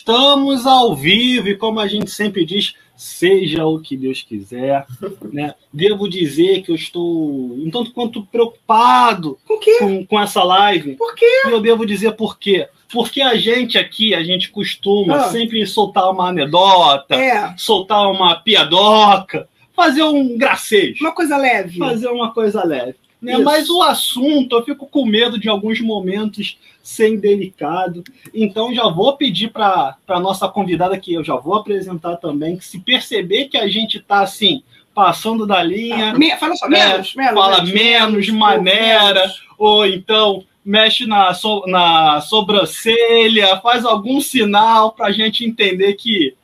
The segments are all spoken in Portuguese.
Estamos ao vivo e, como a gente sempre diz, seja o que Deus quiser. Né? Devo dizer que eu estou um tanto quanto preocupado com, com, essa live. Por quê? E eu devo dizer por quê. Porque a gente aqui, a gente costuma ah. sempre soltar uma anedota, é. soltar uma piadoca, fazer um gracejo. Uma coisa leve. Fazer uma coisa leve. Né? Mas o assunto, eu fico com medo de alguns momentos ser indelicado. Então já vou pedir para a nossa convidada que eu já vou apresentar também, que se perceber que a gente está assim, passando da linha. Ah, fala só, menos, é, menos, Fala menos, menos maneira, menos. ou então mexe na, so, na sobrancelha, faz algum sinal para a gente entender que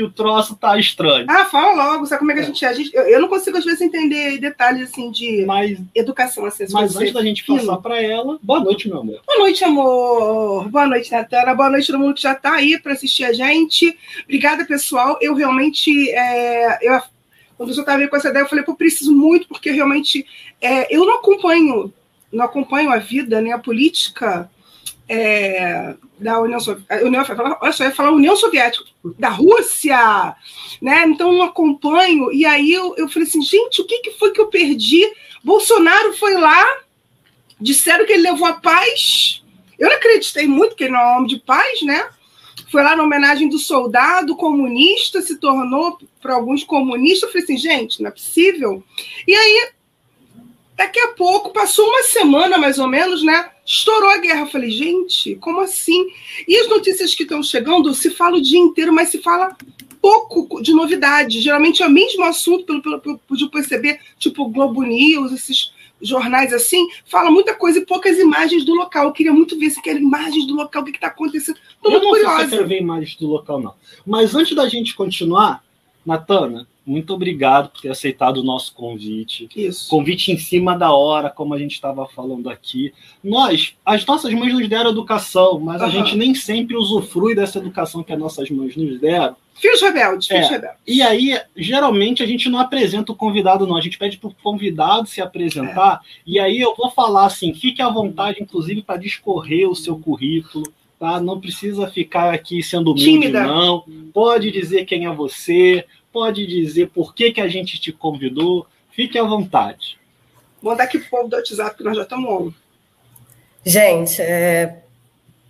que o troço tá estranho. Ah, fala logo, sabe como é que a gente é? A gente, eu, eu não consigo, às vezes, entender detalhes assim de mas, educação. Assim, mas antes da gente passar para ela, boa noite, meu amor. Boa noite, amor. Boa noite, Natana. Boa noite, todo mundo que já tá aí para assistir a gente. Obrigada, pessoal. Eu realmente. É, eu, quando eu estava com essa ideia, eu falei, pô, preciso muito, porque realmente é, eu não acompanho, não acompanho a vida, né, a política é, da União Soviética, União, olha só, eu ia falar União Soviética, da Rússia, né? Então não acompanho. E aí eu, eu falei assim, gente, o que, que foi que eu perdi? Bolsonaro foi lá, disseram que ele levou a paz. Eu não acreditei muito, que ele não é um homem de paz, né? Foi lá na homenagem do soldado comunista, se tornou para alguns comunistas. Eu falei assim, gente, não é possível. E aí Daqui a pouco, passou uma semana mais ou menos, né? Estourou a guerra. Eu falei, gente, como assim? E as notícias que estão chegando se fala o dia inteiro, mas se fala pouco de novidade. Geralmente é o mesmo assunto, pelo, pelo, pelo pude perceber, tipo Globo News, esses jornais assim, fala muita coisa e poucas imagens do local. Eu queria muito ver se querem imagens do local, o que está acontecendo. Estou muito curiosa. Sei se eu quero ver imagens do local, não. Mas antes da gente continuar, Natana, muito obrigado por ter aceitado o nosso convite. Isso. Convite em cima da hora, como a gente estava falando aqui. Nós, as nossas mães nos deram educação, mas uhum. a gente nem sempre usufrui dessa educação que as nossas mães nos deram. Filhos rebeldes, filhos é. rebeldes. E aí, geralmente, a gente não apresenta o convidado, não. A gente pede para o convidado se apresentar. É. E aí eu vou falar assim: fique à vontade, inclusive, para discorrer o seu currículo. Tá? Não precisa ficar aqui sendo humilde, Tímida. não. Pode dizer quem é você, pode dizer por que, que a gente te convidou. Fique à vontade. Vou mandar aqui pro povo do WhatsApp, que nós já estamos on. Gente, é...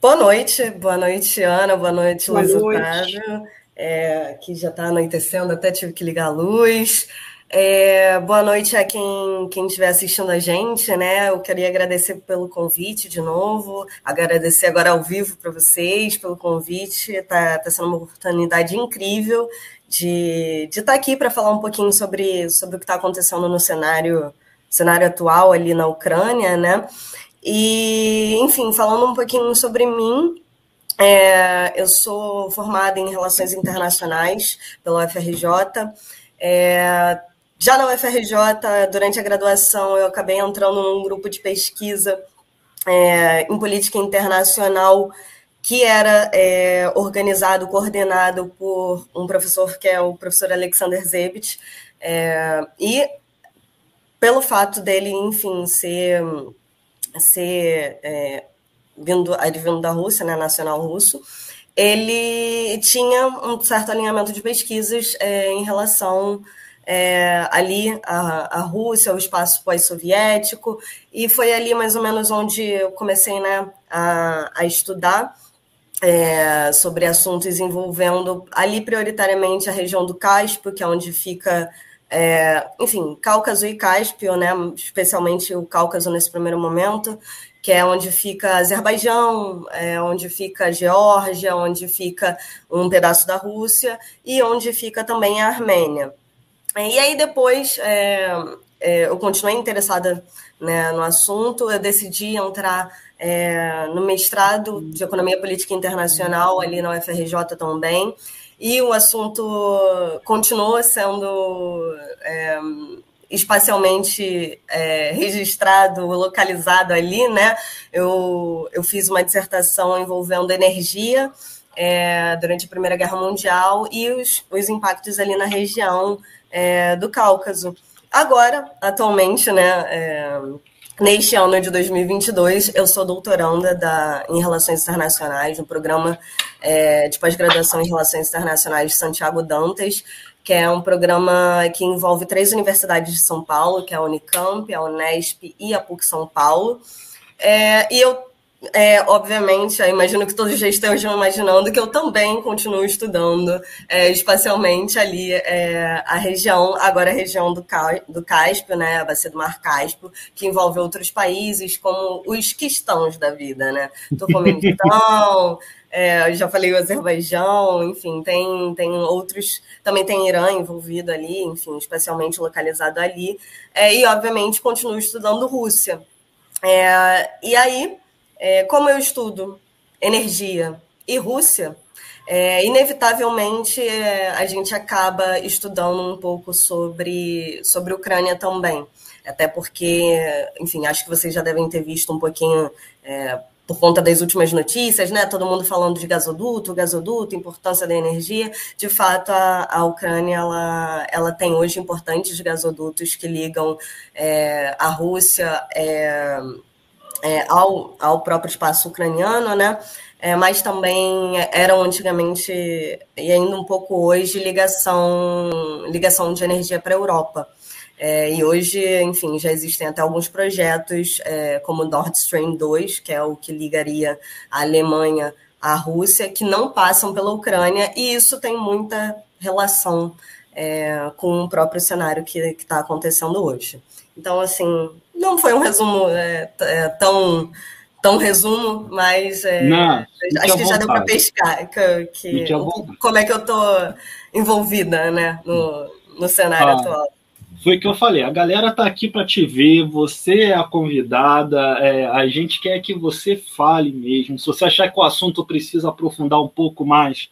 boa noite. Boa noite, Ana. Boa noite, Luiz Otávio. É, que já está anoitecendo, até tive que ligar a luz. É, boa noite a quem, quem estiver assistindo a gente, né? Eu queria agradecer pelo convite de novo, agradecer agora ao vivo para vocês pelo convite. Está tá sendo uma oportunidade incrível de, de estar tá aqui para falar um pouquinho sobre, sobre o que está acontecendo no cenário, cenário atual ali na Ucrânia, né? E, enfim, falando um pouquinho sobre mim, é, eu sou formada em Relações Internacionais pela UFRJ. É, já na UFRJ, durante a graduação, eu acabei entrando num grupo de pesquisa é, em política internacional que era é, organizado, coordenado por um professor que é o professor Alexander Zebit, é, e pelo fato dele, enfim, ser, ser é, vindo, advindo da Rússia, né, nacional russo, ele tinha um certo alinhamento de pesquisas é, em relação é, ali a, a Rússia, o espaço pós-soviético, e foi ali mais ou menos onde eu comecei né, a, a estudar é, sobre assuntos envolvendo ali prioritariamente a região do Cáspio, que é onde fica, é, enfim, Cáucaso e Cáspio, né, especialmente o Cáucaso nesse primeiro momento, que é onde fica Azerbaijão, é, onde fica Geórgia, onde fica um pedaço da Rússia e onde fica também a Armênia. E aí depois é, é eu continuei interessada né, no assunto, eu decidi entrar é, no mestrado de Economia Política Internacional, ali na UFRJ também, e o assunto continuou sendo é, espacialmente é, registrado, localizado ali, né? Eu, eu fiz uma dissertação envolvendo energia é, durante a Primeira Guerra Mundial e os, os impactos ali na região é, do Cáucaso. Agora, atualmente, né, é, Neste ano de 2022, eu sou doutoranda da, em Relações Internacionais, no programa é, de pós-graduação em Relações Internacionais de Santiago Dantas, que é um programa que envolve três universidades de São Paulo, que é a Unicamp, a Unesp e a PUC São Paulo. É, e eu é, obviamente, imagino que todos já estejam imaginando que eu também continuo estudando é, espacialmente ali é, a região, agora a região do, do Cáspio, né, a bacia do Mar Cáspio, que envolve outros países como os quistãos da vida, né? Turcomenistão, é, já falei o Azerbaijão, enfim, tem, tem outros, também tem Irã envolvido ali, enfim, especialmente localizado ali, é, e obviamente continuo estudando Rússia. É, e aí, é, como eu estudo energia e Rússia, é, inevitavelmente é, a gente acaba estudando um pouco sobre, sobre Ucrânia também. Até porque, enfim, acho que vocês já devem ter visto um pouquinho é, por conta das últimas notícias, né? Todo mundo falando de gasoduto, gasoduto, importância da energia. De fato, a, a Ucrânia ela, ela tem hoje importantes gasodutos que ligam é, a Rússia é, é, ao, ao próprio espaço ucraniano, né? É, mas também eram antigamente, e ainda um pouco hoje, ligação, ligação de energia para a Europa. É, e hoje, enfim, já existem até alguns projetos, é, como Nord Stream 2, que é o que ligaria a Alemanha à Rússia, que não passam pela Ucrânia, e isso tem muita relação é, com o próprio cenário que está acontecendo hoje. Então, assim, não foi um resumo é, é, tão tão resumo, mas é, não, acho que já deu para pescar que, que como é que eu estou envolvida né, no, no cenário ah, atual. Foi o que eu falei, a galera tá aqui para te ver, você é a convidada, é, a gente quer que você fale mesmo. Se você achar que o assunto precisa aprofundar um pouco mais,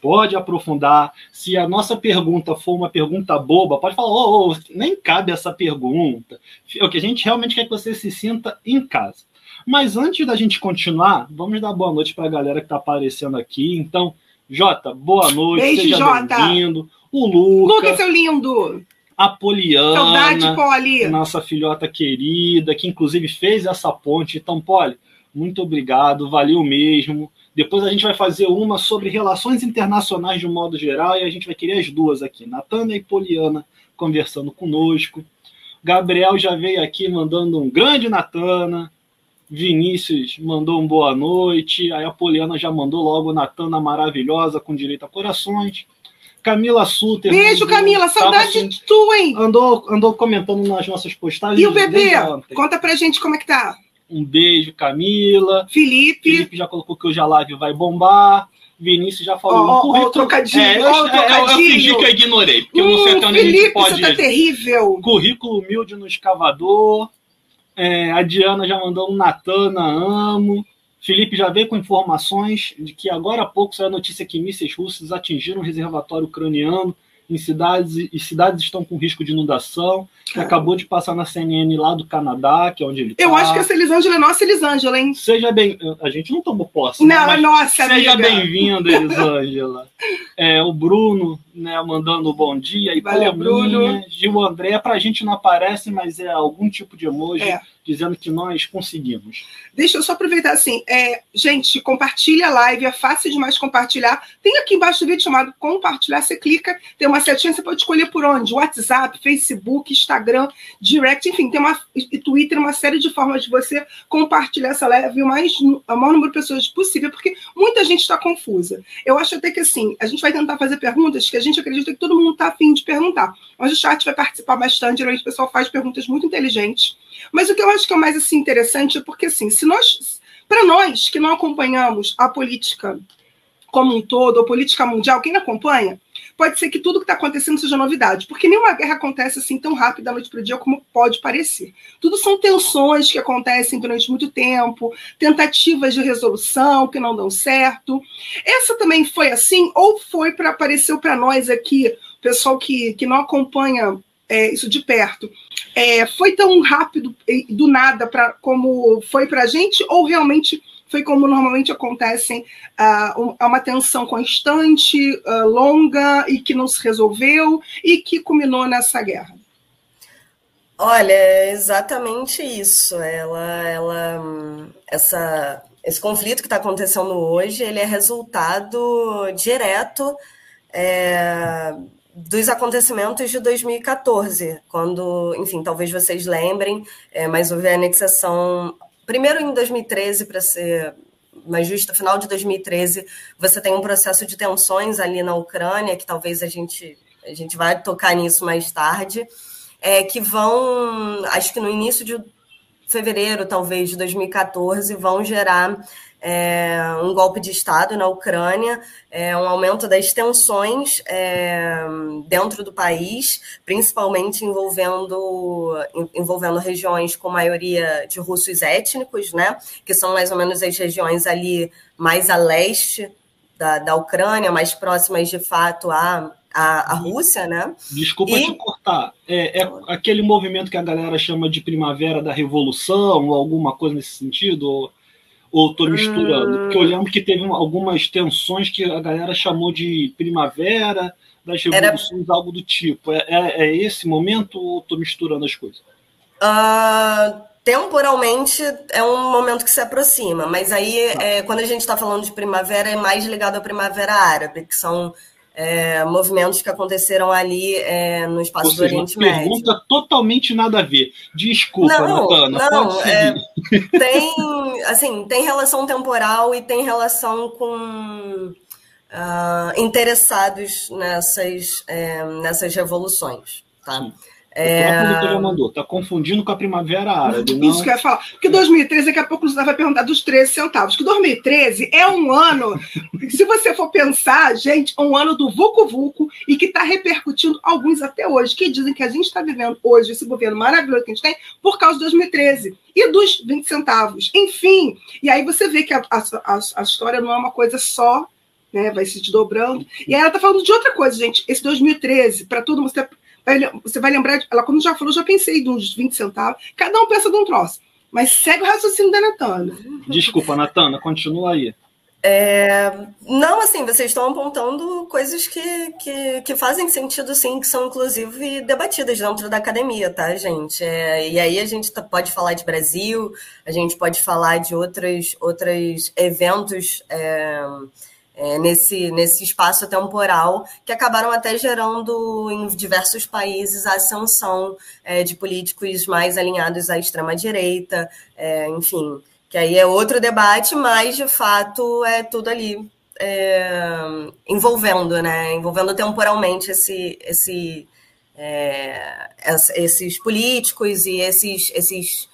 pode aprofundar. Se a nossa pergunta for uma pergunta boba, pode falar, oh, oh, nem cabe essa pergunta. O que a gente realmente quer que você se sinta em casa. Mas antes da gente continuar, vamos dar boa noite para a galera que está aparecendo aqui. Então, Jota, boa noite, Beijo, seja bem-vindo. O Lucas. Lucas, seu lindo. A Poliana. Saudade, Poli. Nossa filhota querida, que inclusive fez essa ponte. Então, Poli, muito obrigado, valeu mesmo. Depois a gente vai fazer uma sobre relações internacionais de um modo geral e a gente vai querer as duas aqui, Natânia e Poliana conversando conosco. Gabriel já veio aqui mandando um grande Natana. Vinícius mandou um boa noite. Aí a Poliana já mandou logo Natana maravilhosa com direito a corações. Camila Suter. Beijo, mandou, Camila. Saudade assim, de tu, hein? Andou, andou comentando nas nossas postagens. E o bebê? Conta pra gente como é que tá. Um beijo, Camila. Felipe. Felipe já colocou que hoje a live vai bombar. Vinícius já falou. Oh, oh, trocadilho. É, eu, oh, trocadilho. Eu, eu, fingi que eu ignorei. Porque hum, você tá Felipe, pode... você tá terrível. Currículo humilde no escavador. É, a Diana já mandou um Natana, amo. Felipe já veio com informações de que agora há pouco saiu a notícia que mísseis russos atingiram um reservatório ucraniano em cidades e cidades estão com risco de inundação. É. Acabou de passar na CNN lá do Canadá, que é onde ele Eu tá. acho que essa Elisângela é nossa Elisângela, hein? Seja bem. A gente não tomou posse. Não, né? é nossa, Seja bem-vinda, Elisângela. é, o Bruno, né, mandando um bom dia. E Valeu, Bruno. Gil André, pra gente não aparece, mas é algum tipo de emoji. É dizendo que nós conseguimos. Deixa eu só aproveitar assim, é, gente, compartilha a live, é fácil demais compartilhar. Tem aqui embaixo do vídeo chamado compartilhar, você clica, tem uma setinha, você pode escolher por onde, WhatsApp, Facebook, Instagram, Direct, enfim, tem uma e Twitter, uma série de formas de você compartilhar essa live o mais o maior número de pessoas possível, porque muita gente está confusa. Eu acho até que assim, a gente vai tentar fazer perguntas que a gente acredita que todo mundo está afim de perguntar. Mas o chat vai participar bastante, geralmente o pessoal faz perguntas muito inteligentes mas o que eu acho que é mais assim, interessante é porque, assim, se nós, para nós que não acompanhamos a política como um todo, a política mundial, quem acompanha, pode ser que tudo que está acontecendo seja novidade, porque nenhuma guerra acontece assim tão rápido da noite para o dia como pode parecer. Tudo são tensões que acontecem durante muito tempo, tentativas de resolução que não dão certo. Essa também foi assim, ou foi para apareceu para nós aqui, pessoal que, que não acompanha é, isso de perto, é, foi tão rápido do nada para como foi para a gente, ou realmente foi como normalmente acontecem, uh, uma tensão constante, uh, longa e que não se resolveu e que culminou nessa guerra? Olha, é exatamente isso. Ela, ela, essa, esse conflito que está acontecendo hoje, ele é resultado direto é, dos acontecimentos de 2014, quando, enfim, talvez vocês lembrem, é, mas houve a anexação, primeiro em 2013, para ser mais justo, final de 2013, você tem um processo de tensões ali na Ucrânia, que talvez a gente, a gente vai tocar nisso mais tarde, é, que vão, acho que no início de fevereiro, talvez, de 2014, vão gerar é, um golpe de Estado na Ucrânia, é, um aumento das tensões é, dentro do país, principalmente envolvendo, envolvendo regiões com maioria de russos étnicos, né, que são mais ou menos as regiões ali mais a leste da, da Ucrânia, mais próximas de fato a, a, a Rússia, né? Desculpa e... te cortar. É, é, aquele movimento que a galera chama de primavera da revolução, ou alguma coisa nesse sentido? Ou, ou tô misturando? Hum... Porque eu lembro que teve algumas tensões que a galera chamou de primavera das revoluções, Era... algo do tipo. É, é, é, esse momento ou tô misturando as coisas? Uh, temporalmente é um momento que se aproxima, mas aí tá. é, quando a gente está falando de primavera é mais ligado à primavera árabe, que são é, movimentos que aconteceram ali é, no espaço seja, do Oriente Médio. Pergunta totalmente nada a ver. Desculpa, não, Natana. Não, é, tem, assim, tem relação temporal e tem relação com uh, interessados nessas, é, nessas revoluções. Tá? Sim. É... O mandou, tá confundindo com a Primavera Árabe. Não... Isso que eu ia falar. Porque 2013, daqui a pouco você vai perguntar dos 13 centavos. Que 2013 é um ano, se você for pensar, gente, um ano do Vucu Vucu e que está repercutindo alguns até hoje, que dizem que a gente está vivendo hoje esse governo maravilhoso que a gente tem por causa de 2013 e dos 20 centavos. Enfim, e aí você vê que a, a, a história não é uma coisa só né, vai se desdobrando. E aí ela está falando de outra coisa, gente. Esse 2013, para todo mundo, você vai lembrar, ela, como já falou, já pensei de uns 20 centavos. Cada um pensa de um troço. Mas segue o raciocínio da Natana. Desculpa, Natana, continua aí. É, não, assim, vocês estão apontando coisas que, que, que, fazem sentido, sim, que são inclusive debatidas dentro da academia, tá, gente? É, e aí a gente tá, pode falar de Brasil, a gente pode falar de outros, outros eventos. É, é, nesse, nesse espaço temporal, que acabaram até gerando em diversos países a ascensão é, de políticos mais alinhados à extrema-direita, é, enfim, que aí é outro debate, mas de fato é tudo ali é, envolvendo, né? Envolvendo temporalmente esse, esse, é, esses políticos e esses, esses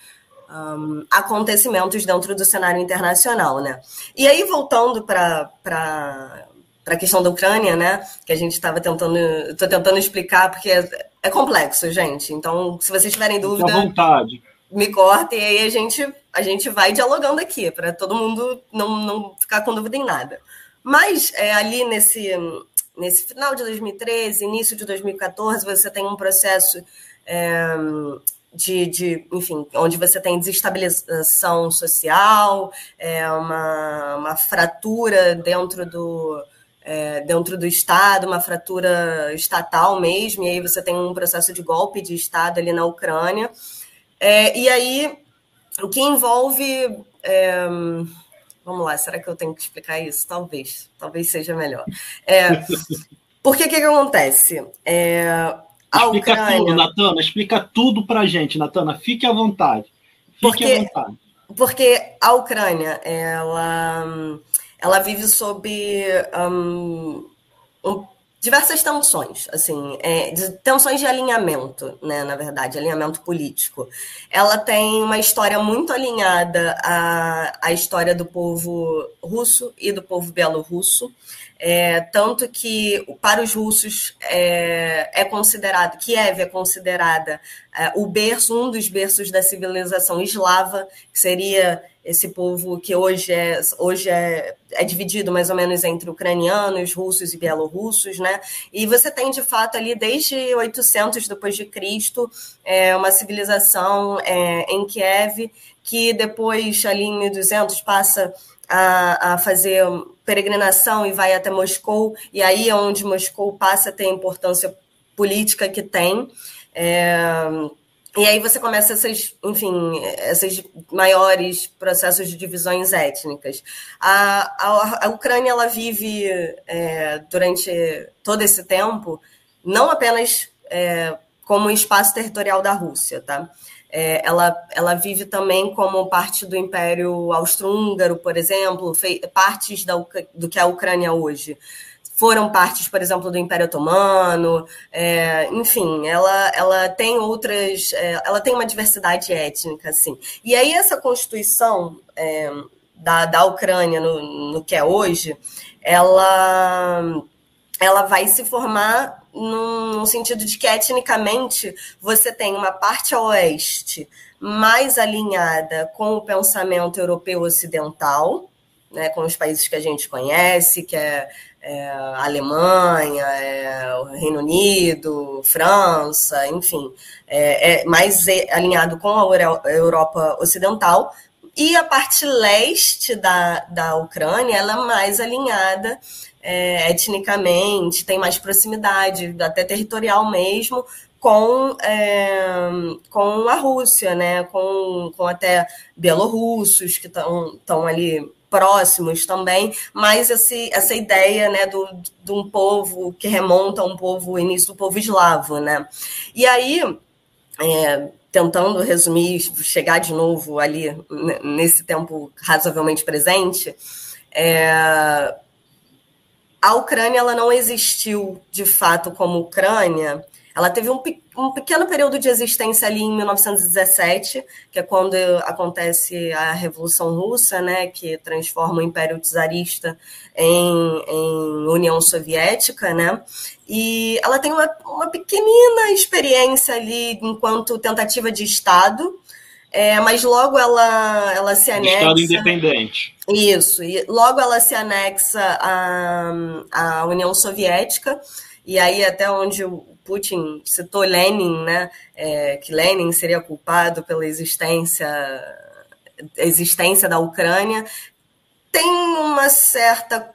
um, acontecimentos dentro do cenário internacional, né? E aí, voltando para para a questão da Ucrânia, né? Que a gente estava tentando, estou tentando explicar porque é, é, complexo, gente. Então, se vocês tiverem dúvida, à vontade. me cortem e aí a gente a gente vai dialogando aqui para todo mundo não, não ficar com dúvida em nada. Mas é, ali nesse nesse final de 2013, início de 2014, você tem um processo é, de, de, enfim, onde você tem desestabilização social, é, uma, uma fratura dentro do, é, dentro do Estado, uma fratura estatal mesmo, e aí você tem um processo de golpe de Estado ali na Ucrânia. É, e aí, o que envolve. É, vamos lá, será que eu tenho que explicar isso? Talvez, talvez seja melhor. É, porque o que, que acontece? Explica Ucrânia... tudo, Natana, explica tudo pra gente, Natana, fique à vontade. Fique porque, à vontade. Porque a Ucrânia, ela, ela vive sob um, um, diversas tensões, assim, é, tensões de alinhamento, né, na verdade, alinhamento político. Ela tem uma história muito alinhada à, à história do povo russo e do povo bielorrusso. É, tanto que para os russos é, é considerado, Kiev é considerada é, o berço, um dos berços da civilização eslava, que seria esse povo que hoje é, hoje é, é dividido mais ou menos entre ucranianos, russos e bielorrussos, né? E você tem de fato ali desde 800 depois de Cristo é, uma civilização é, em Kiev que depois ali em 1200 passa a, a fazer peregrinação e vai até Moscou, e aí é onde Moscou passa a ter a importância política que tem. É, e aí você começa essas, enfim, esses maiores processos de divisões étnicas. A, a, a Ucrânia ela vive é, durante todo esse tempo não apenas é, como espaço territorial da Rússia, tá? É, ela, ela vive também como parte do Império Austro-Húngaro, por exemplo, partes da, do que é a Ucrânia hoje foram partes, por exemplo, do Império Otomano, é, enfim, ela, ela tem outras, é, ela tem uma diversidade étnica, assim. E aí essa constituição é, da, da Ucrânia no, no que é hoje, ela, ela vai se formar no sentido de que etnicamente você tem uma parte a oeste mais alinhada com o pensamento europeu ocidental, né, com os países que a gente conhece, que é é, Alemanha, é, o Reino Unido, França, enfim, é, é mais alinhado com a Europa Ocidental, e a parte leste da, da Ucrânia ela é mais alinhada é, etnicamente, tem mais proximidade, até territorial mesmo, com, é, com a Rússia, né? com, com até bielorrussos que estão ali próximos também, mas esse, essa ideia né, do, de um povo que remonta a um povo, o início do povo eslavo. Né? E aí, é, tentando resumir, chegar de novo ali nesse tempo razoavelmente presente, é, a Ucrânia ela não existiu de fato como Ucrânia ela teve um, um, pequeno período de existência ali em 1917, que é quando acontece a Revolução Russa, né, que transforma o Império Czarista em, em União Soviética, né? E ela tem uma, uma pequenina experiência ali enquanto tentativa de Estado, é, mas logo ela, ela se anexa. Estado independente. Isso, e logo ela se anexa à, à União Soviética, e aí até onde o Putin citou Lenin, né, é, que Lenin seria culpado pela existência, existência da Ucrânia, tem uma certa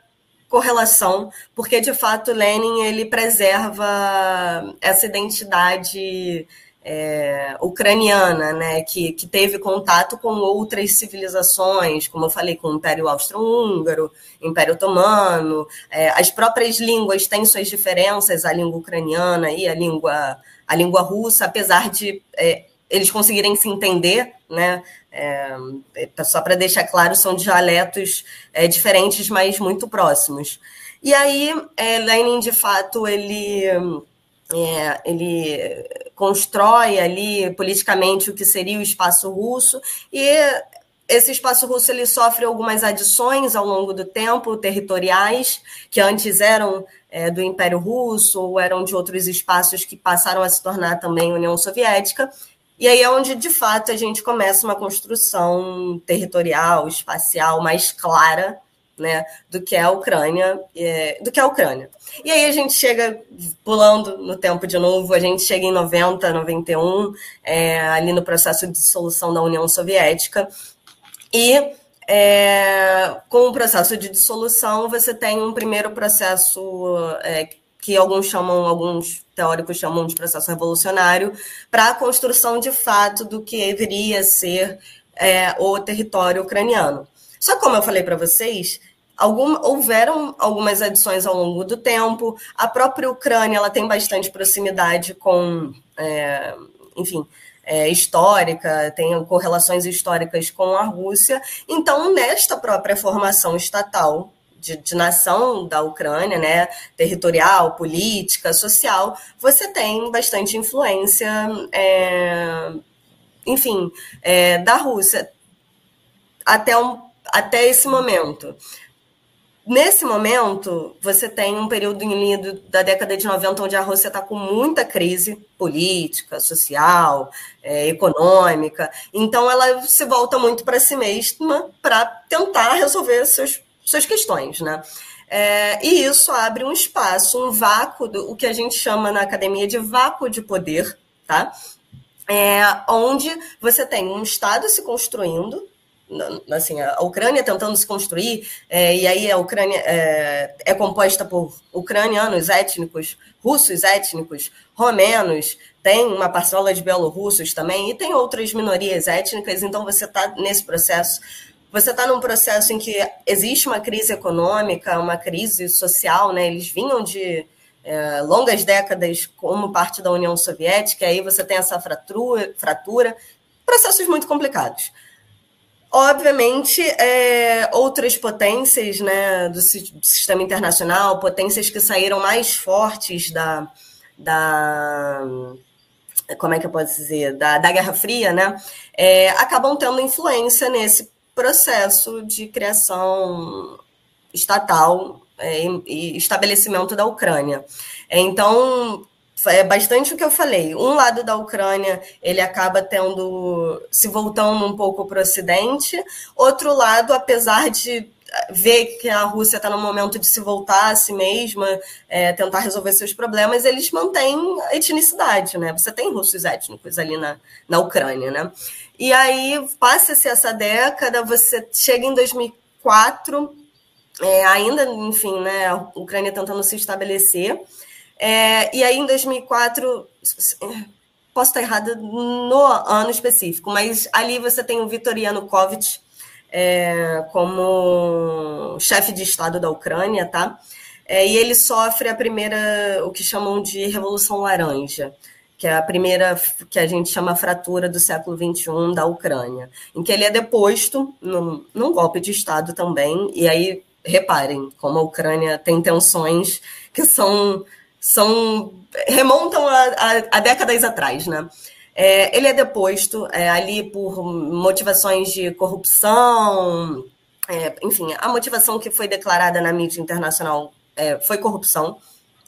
correlação, porque de fato Lenin ele preserva essa identidade é, ucraniana, né, que, que teve contato com outras civilizações, como eu falei, com o Império Austro-Húngaro, Império Otomano, é, as próprias línguas têm suas diferenças, a língua ucraniana e a língua, a língua russa, apesar de é, eles conseguirem se entender, né, é, só para deixar claro, são dialetos é, diferentes, mas muito próximos. E aí, é, Lenin, de fato, ele é, ele constrói ali politicamente o que seria o espaço russo e esse espaço russo ele sofre algumas adições ao longo do tempo territoriais que antes eram é, do Império Russo ou eram de outros espaços que passaram a se tornar também União Soviética. E aí é onde de fato a gente começa uma construção territorial espacial mais clara né, do que é a Ucrânia, é, do que é a Ucrânia. E aí a gente chega, pulando no tempo de novo, a gente chega em 90, 91, é, ali no processo de dissolução da União Soviética, e é, com o processo de dissolução você tem um primeiro processo é, que alguns chamam, alguns teóricos chamam de processo revolucionário, para a construção de fato do que deveria ser é, o território ucraniano. Só como eu falei para vocês, Algum, houveram algumas adições ao longo do tempo. A própria Ucrânia ela tem bastante proximidade com, é, enfim, é, histórica, tem correlações históricas com a Rússia. Então, nesta própria formação estatal de, de, nação da Ucrânia, né, territorial, política, social, você tem bastante influência, é, enfim, é, da Rússia até, um, até esse momento. Nesse momento, você tem um período lindo da década de 90 onde a Rússia está com muita crise política, social, é, econômica. Então, ela se volta muito para si mesma para tentar resolver seus, suas questões, né? É, e isso abre um espaço, um vácuo, do, o que a gente chama na academia de vácuo de poder, tá? É, onde você tem um Estado se construindo, assim, a Ucrânia tentando se construir, é, e aí a Ucrânia é, é, composta por ucranianos étnicos, russos étnicos, romenos, tem uma parcela de belorussos também, e tem outras minorias étnicas, então você está nesse processo. Você está num processo em que existe uma crise econômica, uma crise social, né? Eles vinham de é, longas décadas como parte da União Soviética, aí você tem essa fratura, fratura processos muito complicados. Obviamente, é, outras potências né, do, do, sistema internacional, potências que saíram mais fortes da, da como é que eu posso dizer, da, da Guerra Fria, né, é, acabam tendo influência nesse processo de criação estatal é, e estabelecimento da Ucrânia. Então, é bastante o que eu falei. Um lado da Ucrânia ele acaba tendo se voltando um pouco para o Ocidente, outro lado, apesar de ver que a Rússia está no momento de se voltar a si mesma, é, tentar resolver seus problemas, eles mantêm a etnicidade, né? Você tem russos étnicos ali na, na Ucrânia, né? E aí passa-se essa década, você chega em 2004, é, ainda, enfim, né? A Ucrânia tentando se estabelecer. É, e aí, em 2004, posso estar errada no ano específico, mas ali você tem o Viktor Yanukovych é, como chefe de Estado da Ucrânia, tá? É, e ele sofre a primeira, o que chamam de Revolução Laranja, que é a primeira que a gente chama fratura do século XXI da Ucrânia, em que ele é deposto num, num golpe de Estado também, e aí reparem como a Ucrânia tem tensões que são são remontam a, a, a décadas atrás, né? É, ele é deposto é, ali por motivações de corrupção, é, enfim, a motivação que foi declarada na mídia internacional é, foi corrupção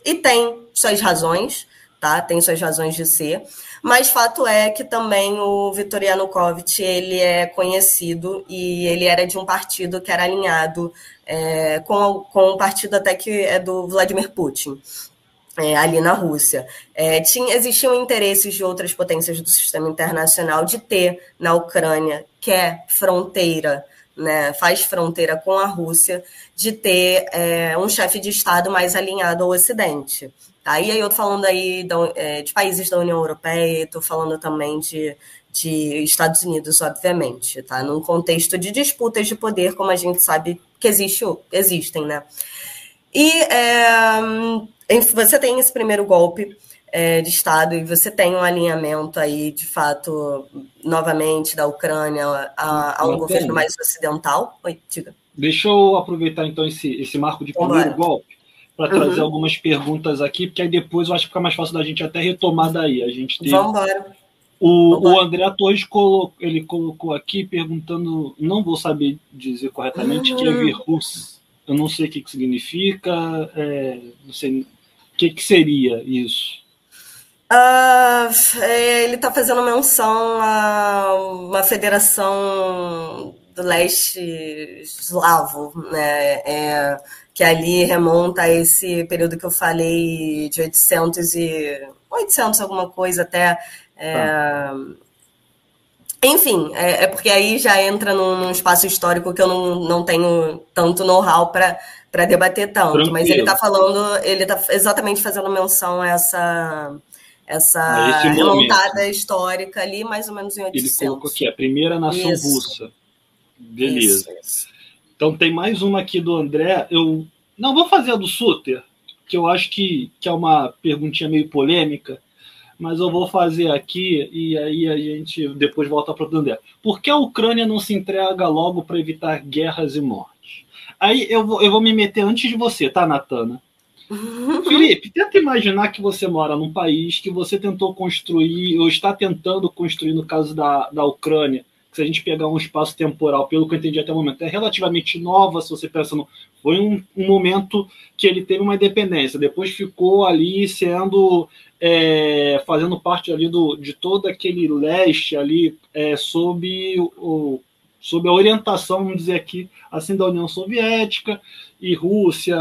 e tem suas razões, tá? Tem suas razões de ser. Mas fato é que também o Viktor Yanukovych ele é conhecido e ele era de um partido que era alinhado é, com, com um partido até que é do Vladimir Putin é, ali na Rússia. É, tinha, existiam interesses de outras potências do sistema internacional de ter na Ucrânia, que é fronteira, né, faz fronteira com a Rússia, de ter é, um chefe de Estado mais alinhado ao Ocidente. Tá? E aí eu estou falando aí da, é, de países da União Europeia, estou falando também de, de Estados Unidos, obviamente, tá? num contexto de disputas de poder, como a gente sabe que existe, existem, né? E é, você tem esse primeiro golpe é, de Estado e você tem um alinhamento aí, de fato, novamente, da Ucrânia a, a um governo mais ocidental. Oi, diga. Deixa eu aproveitar, então, esse, esse marco de primeiro Vambora. golpe para trazer uhum. algumas perguntas aqui, porque aí depois eu acho que fica mais fácil da gente até retomar daí. A gente tem... Vamos embora. O, o André Torres colocou, ele colocou aqui perguntando, não vou saber dizer corretamente, uhum. que é Virus. Eu não sei o que, que significa, é, não sei o que, que seria isso. Uh, ele está fazendo menção a uma federação do leste eslavo, né? É, que ali remonta a esse período que eu falei de 800 e 800 alguma coisa até é, ah. Enfim, é, é, porque aí já entra num, num, espaço histórico que eu não, não tenho tanto know-how para debater tanto. Tranquilo. Mas ele está falando, ele está exatamente fazendo menção a essa, essa remontada histórica ali, mais ou menos em 800. Ele colocou aqui, a primeira nação isso. russa. Beleza. Isso. Então tem mais uma aqui do André. Eu não vou fazer a do Suter, que eu acho que, que é uma perguntinha meio polêmica mas eu vou fazer aqui e aí a gente depois volta para o André. Por que a Ucrânia não se entrega logo para evitar guerras e mortes? Aí eu vou, eu vou me meter antes de você, tá, Natana? Felipe, tenta imaginar que você mora num país que você tentou construir, ou está tentando construir, no caso da, da Ucrânia, se a gente pegar um espaço temporal, pelo que eu entendi até o momento, é relativamente nova, se você pensa no. Foi um, um momento que ele teve uma independência, depois ficou ali sendo. É, fazendo parte ali do, de todo aquele leste ali, é, sob, o, sob a orientação, vamos dizer aqui, assim, da União Soviética e Rússia,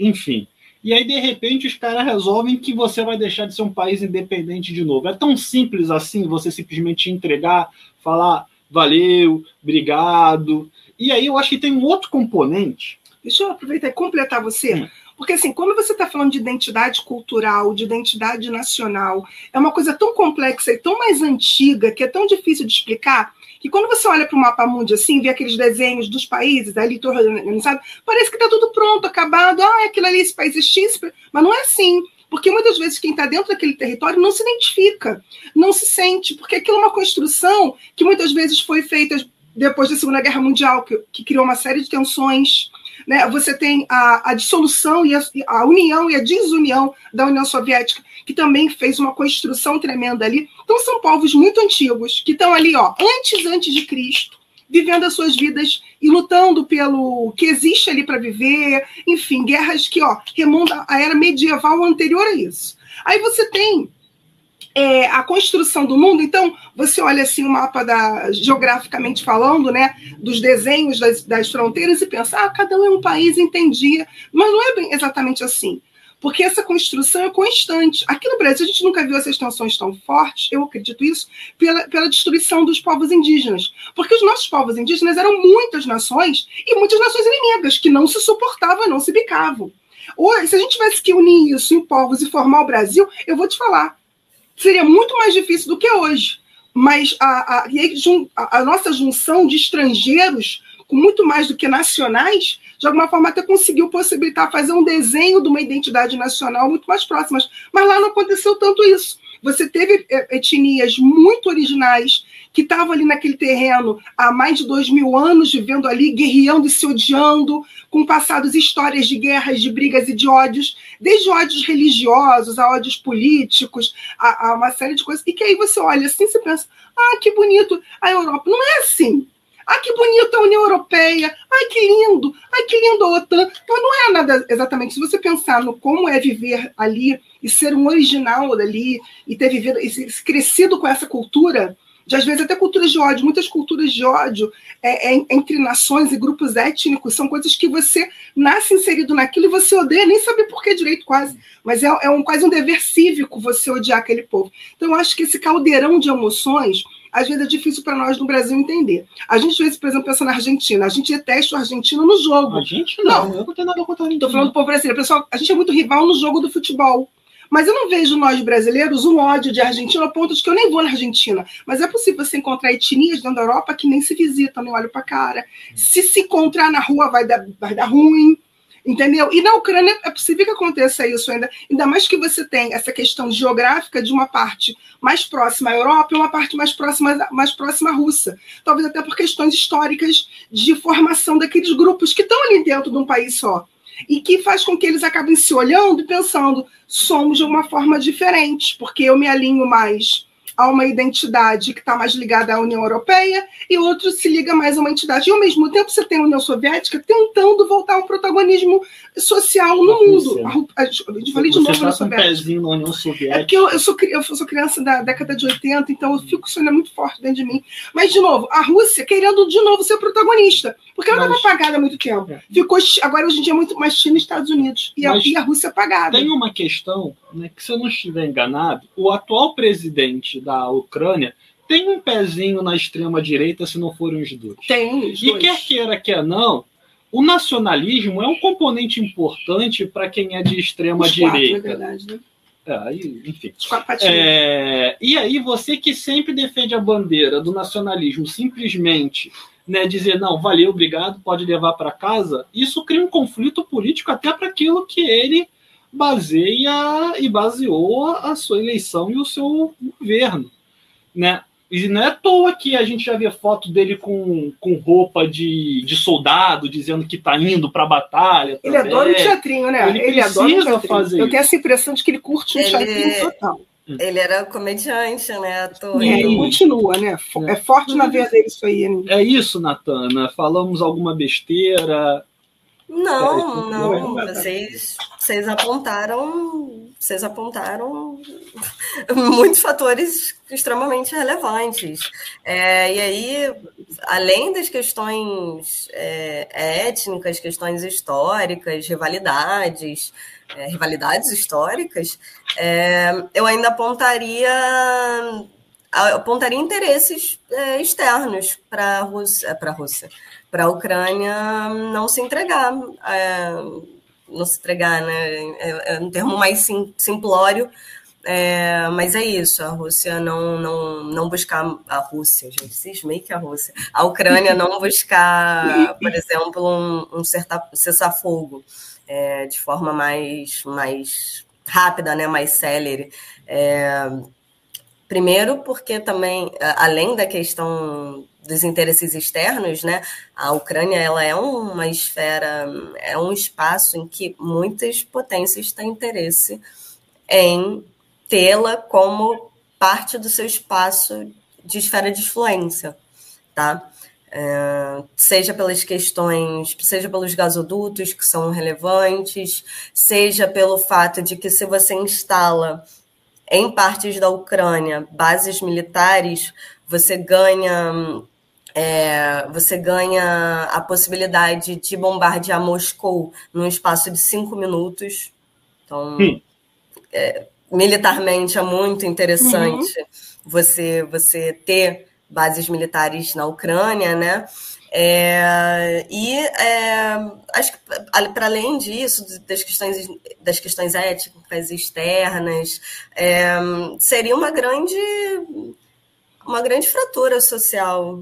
enfim. E aí, de repente, os caras resolvem que você vai deixar de ser um país independente de novo. É tão simples assim você simplesmente entregar, falar valeu, obrigado. E aí eu acho que tem um outro componente. Deixa eu aproveitar e completar você. Hum. Porque, assim, quando você está falando de identidade cultural, de identidade nacional, é uma coisa tão complexa e tão mais antiga, que é tão difícil de explicar, que quando você olha para o mapa mundo assim, vê aqueles desenhos dos países, ali organizado, parece que está tudo pronto, acabado, ah, aquilo ali, esse país é X, mas não é assim. Porque muitas vezes quem está dentro daquele território não se identifica, não se sente, porque aquilo é uma construção que muitas vezes foi feita depois da Segunda Guerra Mundial, que, que criou uma série de tensões, né? Você tem a, a dissolução e a, a, união e a desunião da União Soviética, que também fez uma construção tremenda ali. Então, são povos muito antigos, que estão ali, ó, antes, antes de Cristo, vivendo as suas vidas e lutando pelo que existe ali para viver, enfim, guerras que ó, remontam à era medieval anterior a isso. Aí você tem é, a construção do mundo. Então, você olha assim o mapa da, geograficamente falando, né, dos desenhos das, das fronteiras e pensa, ah, cada um é um país, entendia. Mas não é bem exatamente assim. Porque essa construção é constante. Aqui no Brasil, a gente nunca viu essas tensões tão fortes, eu acredito isso, pela, pela destruição dos povos indígenas. Porque os nossos povos indígenas eram muitas nações e muitas nações inimigas, que não se suportavam, não se bicavam. Ou, se a gente tivesse que unir isso em povos e formar o Brasil, eu vou te falar, seria muito mais difícil do que hoje. Mas a, a, a, a nossa junção de estrangeiros, com muito mais do que nacionais, de alguma forma até conseguiu possibilitar fazer um desenho de uma identidade nacional muito mais próxima. Mas lá não aconteceu tanto isso. Você teve é, etnias muito originais que estavam ali naquele terreno há mais de dois mil anos, vivendo ali, guerreando e se odiando, com passados histórias de guerras, de brigas e de ódios, desde ódios religiosos a ódios políticos, a, a uma série de coisas. E que aí você olha assim e pensa: ah, que bonito a Europa. Não é assim. Ai, que bonita a União Europeia. Ai, que lindo. Ai, que lindo a OTAN. Então, não é nada exatamente. Se você pensar no como é viver ali e ser um original ali e ter vivido e crescido com essa cultura, de às vezes até culturas de ódio, muitas culturas de ódio é, é, entre nações e grupos étnicos, são coisas que você nasce inserido naquilo e você odeia, nem sabe por que direito quase, mas é, é um, quase um dever cívico você odiar aquele povo. Então eu acho que esse caldeirão de emoções às vezes é difícil para nós no Brasil entender. A gente, às vezes, por exemplo, pensa na Argentina. A gente detesta o argentino no jogo. A gente não, não eu não tenho nada contra a Argentina. Estou falando do povo brasileiro. Pessoal, a gente é muito rival no jogo do futebol. Mas eu não vejo nós brasileiros um ódio de Argentina a ponto de que eu nem vou na Argentina. Mas é possível você encontrar etnias dentro da Europa que nem se visitam, nem olham para a cara. Se se encontrar na rua, vai dar, vai dar ruim. Entendeu? E na Ucrânia é possível que aconteça isso ainda, ainda mais que você tem essa questão geográfica de uma parte mais próxima à Europa e uma parte mais próxima, mais próxima à Rússia. Talvez até por questões históricas de formação daqueles grupos que estão ali dentro de um país só. E que faz com que eles acabem se olhando e pensando, somos de uma forma diferente, porque eu me alinho mais a uma identidade que está mais ligada à União Europeia e outro se liga mais a uma entidade. E ao mesmo tempo você tem a União Soviética tentando voltar ao protagonismo social no mundo. A, a, eu falei de novo União Um pezinho na União Soviética. É porque eu, eu, sou, eu sou criança da década de 80, então eu fico sonhando muito forte dentro de mim. Mas, de novo, a Rússia querendo de novo ser protagonista, porque ela estava apagada há muito tempo. É. Ficou, agora, hoje em dia, é muito mais China e Estados Unidos. E a, e a Rússia apagada. Tem uma questão, né, que se eu não estiver enganado, o atual presidente da Ucrânia tem um pezinho na extrema direita, se não forem os dois. Tem. Os e dois. quer queira, quer não, o nacionalismo é um componente importante para quem é de extrema os direita. Quatro, é verdade, né? É, enfim. É, e aí, você que sempre defende a bandeira do nacionalismo, simplesmente né, dizer, não, valeu, obrigado, pode levar para casa, isso cria um conflito político até para aquilo que ele baseia e baseou a sua eleição e o seu governo né? E não é à toa que a gente já vê foto dele com, com roupa de, de soldado, dizendo que está indo para a batalha. Ele também. adora o teatrinho, né? Ele, ele adora o teatrinho. Fazer Eu tenho essa impressão de que ele curte um ele... teatrinho total. Ele era comediante, né? Ator. E ele continua, né? É, é forte na veia dele isso aí. Né? É isso, Natana. Falamos alguma besteira. Não, não. Vocês, vocês apontaram, vocês apontaram muitos fatores extremamente relevantes. É, e aí, além das questões é, étnicas, questões históricas, rivalidades, é, rivalidades históricas, é, eu ainda apontaria apontaria interesses é, externos para a Rússia, para a Rússia, para a Ucrânia não se entregar, não se entregar, né? É, é um termo mais sim, simplório, é, mas é isso, a Rússia não, não, não buscar. A Rússia, gente, cismei que a Rússia. A Ucrânia não buscar, por exemplo, um, um cessar-fogo é, de forma mais, mais rápida, né, mais célere. É, primeiro, porque também, além da questão dos interesses externos, né, a Ucrânia ela é uma esfera, é um espaço em que muitas potências têm interesse em tê-la como parte do seu espaço de esfera de influência, tá? É, seja pelas questões, seja pelos gasodutos que são relevantes, seja pelo fato de que se você instala em partes da Ucrânia bases militares, você ganha é, você ganha a possibilidade de bombardear Moscou num espaço de cinco minutos. Então, hum. é, militarmente é muito interessante uhum. você, você ter bases militares na Ucrânia, né? É, e é, acho que para além disso, das questões, das questões éticas externas, é, seria uma grande, uma grande fratura social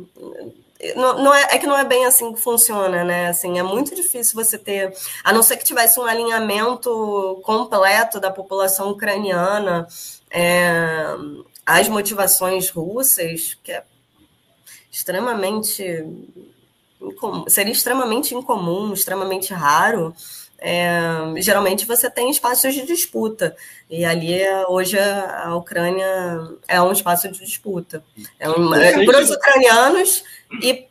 não, não é, é, que não é bem assim que funciona, né? Assim, é muito difícil você ter, a não ser que tivesse um alinhamento completo da população ucraniana é, às motivações russas, que é extremamente seria extremamente incomum, extremamente raro. É, geralmente você tem espaços de disputa e ali hoje a Ucrânia é um espaço de disputa. É um, é, para os ucranianos e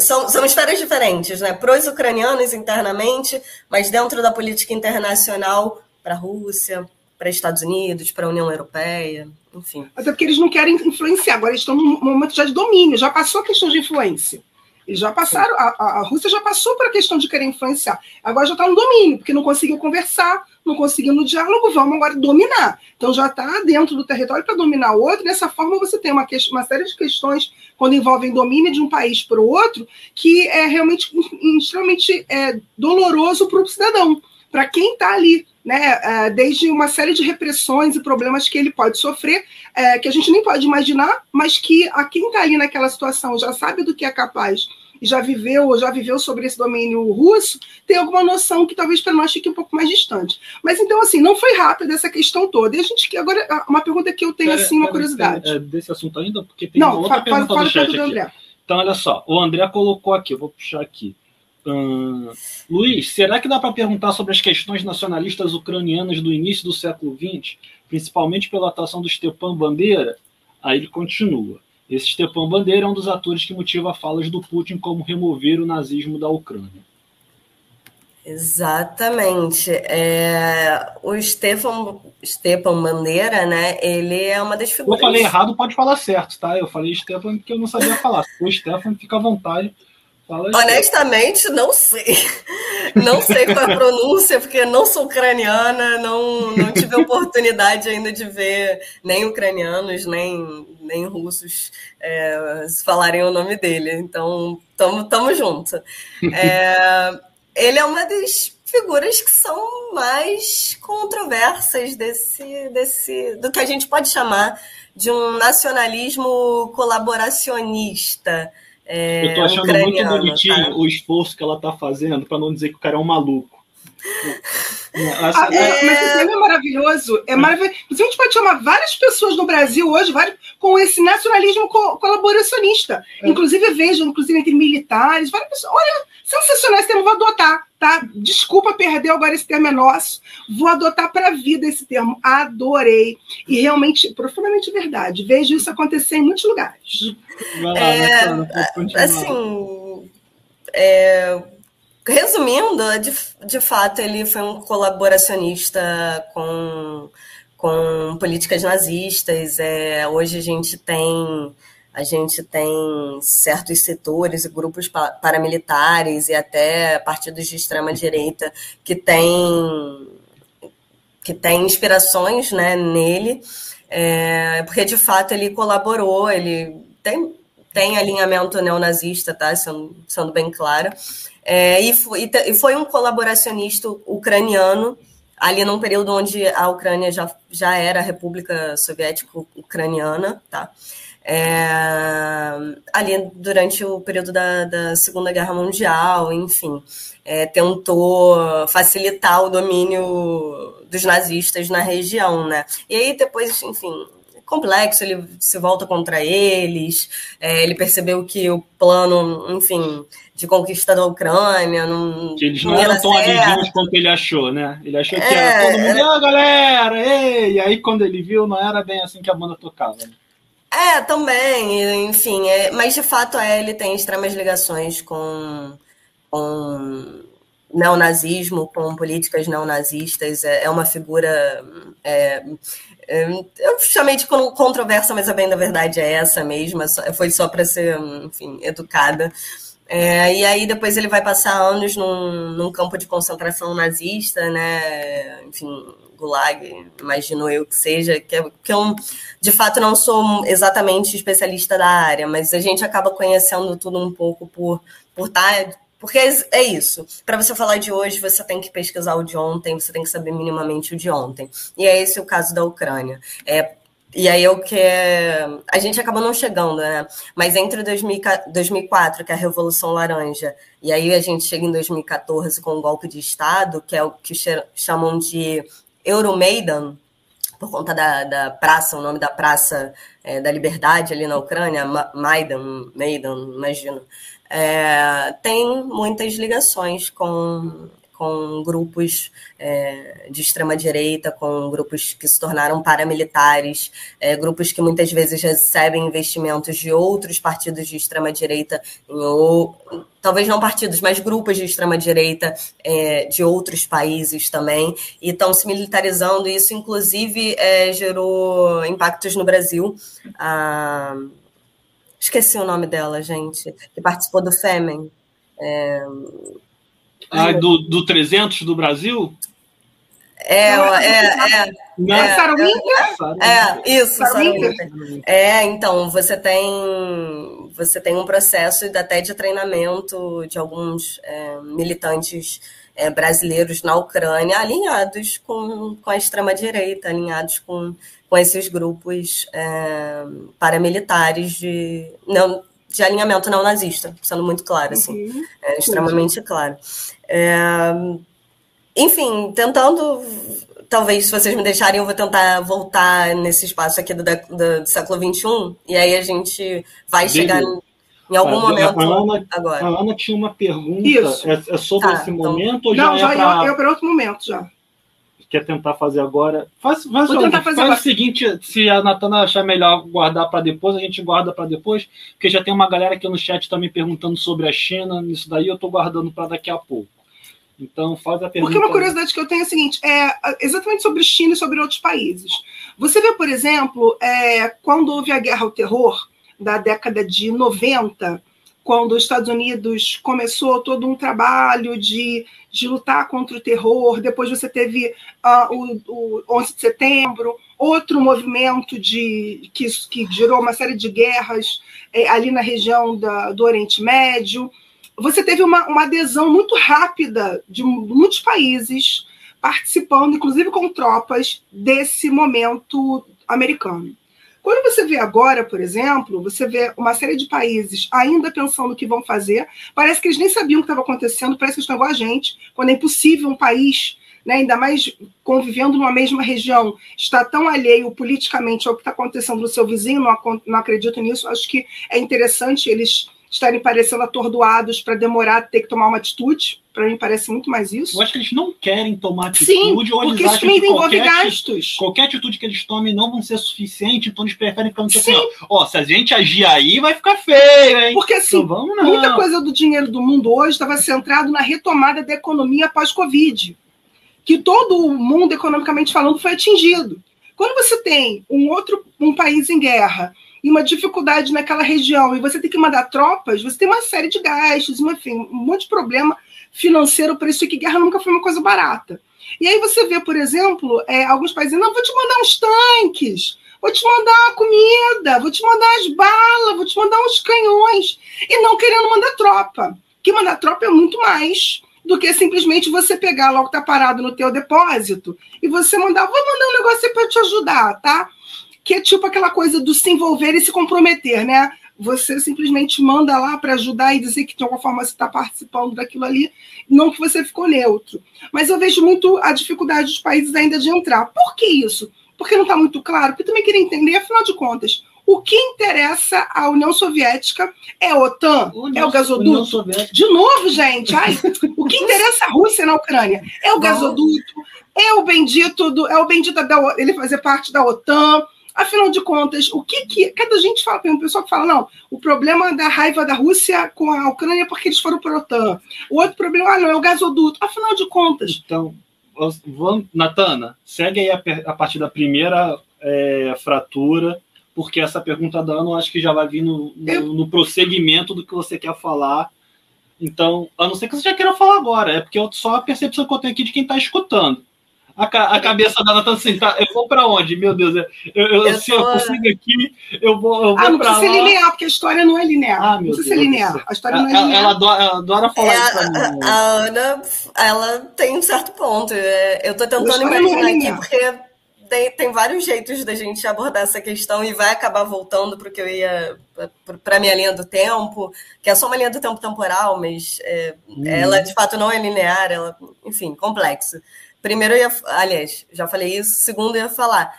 são, são esferas diferentes, né? Para os ucranianos internamente, mas dentro da política internacional para a Rússia, para Estados Unidos, para a União Europeia, enfim. Até porque eles não querem influenciar, agora eles estão num momento já de domínio, já passou a questão de influência. Eles já passaram, a, a Rússia já passou para a questão de querer influenciar. Agora já está no domínio, porque não conseguiu conversar, não conseguiu no diálogo, vamos agora dominar. Então já está dentro do território para dominar o outro. Dessa forma, você tem uma, uma série de questões quando envolvem domínio de um país para o outro, que é realmente extremamente é, doloroso para o cidadão, para quem está ali né, é, desde uma série de repressões e problemas que ele pode sofrer, é, que a gente nem pode imaginar, mas que a quem está ali naquela situação já sabe do que é capaz e já viveu ou já viveu sobre esse domínio russo, tem alguma noção que talvez para nós fique um pouco mais distante. Mas então, assim, não foi rápido essa questão toda. E a gente que agora, uma pergunta que eu tenho, é, assim, uma curiosidade. É, desse assunto ainda, porque tem não, outra fala, pergunta fala, do chat aqui. André. Então, olha só, o André colocou aqui, eu vou puxar aqui. Hum, Luiz, será que dá para perguntar sobre as questões nacionalistas ucranianas do início do século XX, principalmente pela atuação do Stepan Bandeira? Aí ele continua. Esse Stepan Bandeira é um dos atores que motiva falas do Putin como remover o nazismo da Ucrânia. Exatamente. É, o Stefan, Stepan Bandeira, né? Ele é uma das figuras. Eu falei errado, pode falar certo, tá? Eu falei Stefan porque eu não sabia falar. Se for Stefan, fica à vontade Honestamente, não sei. Não sei qual é a pronúncia, porque não sou ucraniana, não, não tive oportunidade ainda de ver nem ucranianos, nem, nem russos é, falarem o nome dele. Então, tamo, tamo junto. É, ele é uma das figuras que são mais controversas desse, desse, do que a gente pode chamar de um nacionalismo colaboracionista. É, eu tô achando muito bonitinho tá? o esforço que ela tá fazendo para não dizer que o cara é um maluco. Ah, é... Mas esse é maravilhoso. É maravilhoso. A gente pode chamar várias pessoas no Brasil hoje várias, com esse nacionalismo co colaboracionista. É. Inclusive, vejo, inclusive entre militares, várias pessoas. Olha, sensacional esse termo, vou adotar, tá? Desculpa perder agora esse termo é nosso. Vou adotar para a vida esse termo. Adorei. E realmente, profundamente verdade. Vejo isso acontecer em muitos lugares. Lá, é, assim, é, resumindo, de, de fato, ele foi um colaboracionista com, com políticas nazistas. É, hoje a gente tem a gente tem certos setores e grupos paramilitares e até partidos de extrema direita que têm que tem inspirações né, nele. é, porque de fato ele colaborou, ele tem, tem alinhamento neonazista, tá? Sendo, sendo bem clara. É, e, foi, e foi um colaboracionista ucraniano, ali num período onde a Ucrânia já, já era República Soviética Ucraniana, tá? É, ali durante o período da, da Segunda Guerra Mundial, enfim, é, tentou facilitar o domínio dos nazistas na região, né? E aí depois, enfim, complexo, ele se volta contra eles, é, ele percebeu que o plano, enfim, de conquista da Ucrânia não. Que eles não, não eram tão amiguinhos quanto ele achou, né? Ele achou que é, era todo mundo, ah, galera, ei! E aí quando ele viu, não era bem assim que a banda tocava, né? É, também, enfim, é, mas de fato é, ele tem extremas ligações com, com neonazismo, com políticas neonazistas, é, é uma figura. É eu chamei de controversa, mas a bem da verdade é essa mesmo, é foi só para ser, enfim, educada. É, e aí depois ele vai passar anos num, num campo de concentração nazista, né? Enfim, Gulag, imagino eu que seja, que, é, que eu de fato não sou exatamente especialista da área, mas a gente acaba conhecendo tudo um pouco por por estar tá, porque é isso. Para você falar de hoje, você tem que pesquisar o de ontem, você tem que saber minimamente o de ontem. E é esse o caso da Ucrânia. É, e aí o que a gente acabou não chegando, né? Mas entre 2004, que é a Revolução Laranja, e aí a gente chega em 2014 com o golpe de Estado, que é o que chamam de Euromaidan, por conta da, da praça, o nome da praça é, da liberdade ali na Ucrânia, Maidan, Maidan, imagino, é, tem muitas ligações com com grupos é, de extrema-direita, com grupos que se tornaram paramilitares, é, grupos que muitas vezes recebem investimentos de outros partidos de extrema-direita, ou talvez não partidos, mas grupos de extrema-direita é, de outros países também, e estão se militarizando. Isso, inclusive, é, gerou impactos no Brasil. Ah, esqueci o nome dela, gente, que participou do FEMEN. É, ah, do, do 300 do Brasil? É, é, é. Não, é, é, é, isso, É, então, você tem, você tem um processo até de treinamento de alguns é, militantes é, brasileiros na Ucrânia alinhados com, com a extrema-direita, alinhados com, com esses grupos é, paramilitares de, não, de alinhamento não nazista, sendo muito claro, assim, uhum. é, extremamente claro. É, enfim, tentando, talvez se vocês me deixarem, eu vou tentar voltar nesse espaço aqui do, do, do século XXI, e aí a gente vai Beleza. chegar em algum momento a Ana, agora. A Ana tinha uma pergunta, é, é, sobre tá, esse então... momento ou já Não, já é para... é para outro momento, já quer tentar fazer agora. Faz, faz, Vou tentar fazer faz o seguinte: se a Natana achar melhor guardar para depois, a gente guarda para depois, porque já tem uma galera aqui no chat também perguntando sobre a China. Nisso daí eu estou guardando para daqui a pouco. Então faz a pergunta. Porque uma curiosidade que eu tenho é a seguinte: é exatamente sobre China e sobre outros países. Você vê, por exemplo, é, quando houve a guerra ao terror da década de 90 quando os Estados Unidos começou todo um trabalho de, de lutar contra o terror, depois você teve uh, o, o 11 de setembro, outro movimento de, que, que gerou uma série de guerras é, ali na região da, do Oriente Médio. Você teve uma, uma adesão muito rápida de muitos países participando, inclusive com tropas, desse momento americano. Quando você vê agora, por exemplo, você vê uma série de países ainda pensando o que vão fazer, parece que eles nem sabiam o que estava acontecendo, parece que estão igual a gente, quando é impossível um país, né, ainda mais convivendo numa mesma região, está tão alheio politicamente ao que está acontecendo no seu vizinho, não, não acredito nisso, acho que é interessante eles estarem parecendo atordoados para demorar a ter que tomar uma atitude. Para mim parece muito mais isso. Eu acho que eles não querem tomar atitude Sim, ou eles porque acham que qualquer, gastos. qualquer atitude que eles tomem não vão ser suficiente, então eles preferem ficar assim, ó, ó, se a gente agir aí vai ficar feio, hein? Porque assim, então, vamos, muita coisa do dinheiro do mundo hoje estava centrado na retomada da economia pós-Covid, que todo o mundo economicamente falando foi atingido. Quando você tem um outro um país em guerra e uma dificuldade naquela região, e você tem que mandar tropas, você tem uma série de gastos, enfim, um monte de problema financeiro, por isso que guerra nunca foi uma coisa barata. E aí você vê, por exemplo, é, alguns países, não, vou te mandar uns tanques, vou te mandar a comida, vou te mandar as balas, vou te mandar os canhões. E não querendo mandar tropa. Que mandar tropa é muito mais do que simplesmente você pegar logo que tá parado no teu depósito e você mandar, vou mandar um negócio para te ajudar, tá? Que é tipo aquela coisa do se envolver e se comprometer, né? Você simplesmente manda lá para ajudar e dizer que de alguma forma você está participando daquilo ali, não que você ficou neutro. Mas eu vejo muito a dificuldade dos países ainda de entrar. Por que isso? Porque não está muito claro, porque eu também queria entender, afinal de contas, o que interessa à União Soviética é a OTAN, é o gasoduto. De novo, gente, ai, o que interessa à Rússia na Ucrânia é o gasoduto, é o bendito do, é o bendito da ele fazer parte da OTAN. Afinal de contas, o que que cada gente fala, tem um pessoal que fala, não, o problema da raiva da Rússia com a Ucrânia é porque eles foram para a OTAN. O outro problema, ah, não, é o gasoduto. Afinal de contas, então, vamos, Natana, segue aí a, a partir da primeira é, fratura porque essa pergunta da Ana eu acho que já vai vir no, no, no, prosseguimento do que você quer falar. Então, a não ser que você já queira falar agora, é porque eu, só a percepção que eu tenho aqui de quem está escutando. A, a, cabeça Ana tá assim, tá, eu vou para onde? Meu Deus, eu, eu, eu se tô... eu consigo aqui, eu vou, eu vou ah, não para lá. ser linear, porque a história não é linear. Ah, meu não precisa ser linear. A história não é linear. Ela adora, ela adora falar é, isso pra mim. A, Ana, ela tem um certo ponto. É, eu tô tentando é imaginar é aqui, porque tem, tem vários jeitos da gente abordar essa questão e vai acabar voltando para que eu ia para minha linha do tempo, que é só uma linha do tempo temporal, mas é, uhum. ela de fato não é linear, ela, enfim, complexa. Primeiro eu ia, aliás, já falei isso. Segundo, eu ia falar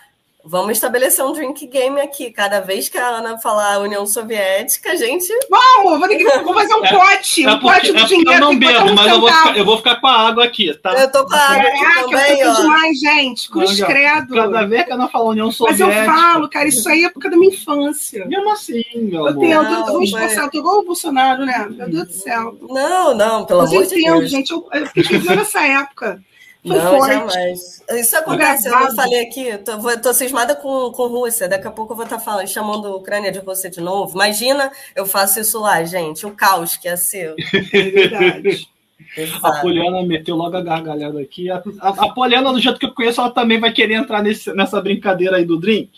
Vamos estabelecer um drink game aqui. Cada vez que a Ana falar União Soviética, a gente. Vamos, vou, que, vou fazer um é, pote. É, um pote do é dinheiro. Eu não bebo, mas eu vou, ficar, eu vou, ficar, com a água aqui, tá? Eu tô com a água aqui Caraca, também, eu ó. demais, gente. Cruz não, credo. Cada vez que a Ana fala União Soviética. Mas eu falo, cara, isso aí é época da minha infância. Mesmo assim, meu eu amor. Tento, não, eu vou esforçar, eu tô igual o Bolsonaro, né? Meu Deus do céu. Não, não, pelo amor de Deus. gente. Eu, eu fiquei nessa época. Foi não, forte. jamais. Isso acontece, eu não falei aqui, eu tô, tô cismada com, com Rússia, daqui a pouco eu vou estar tá falando, chamando a Ucrânia de Rússia de novo. Imagina eu faço isso lá, gente, o caos que ia ser. É. A Poliana meteu logo a gargalhada aqui. A, a, a, Poliana, do jeito que eu conheço, ela também vai querer entrar nesse, nessa brincadeira aí do drink.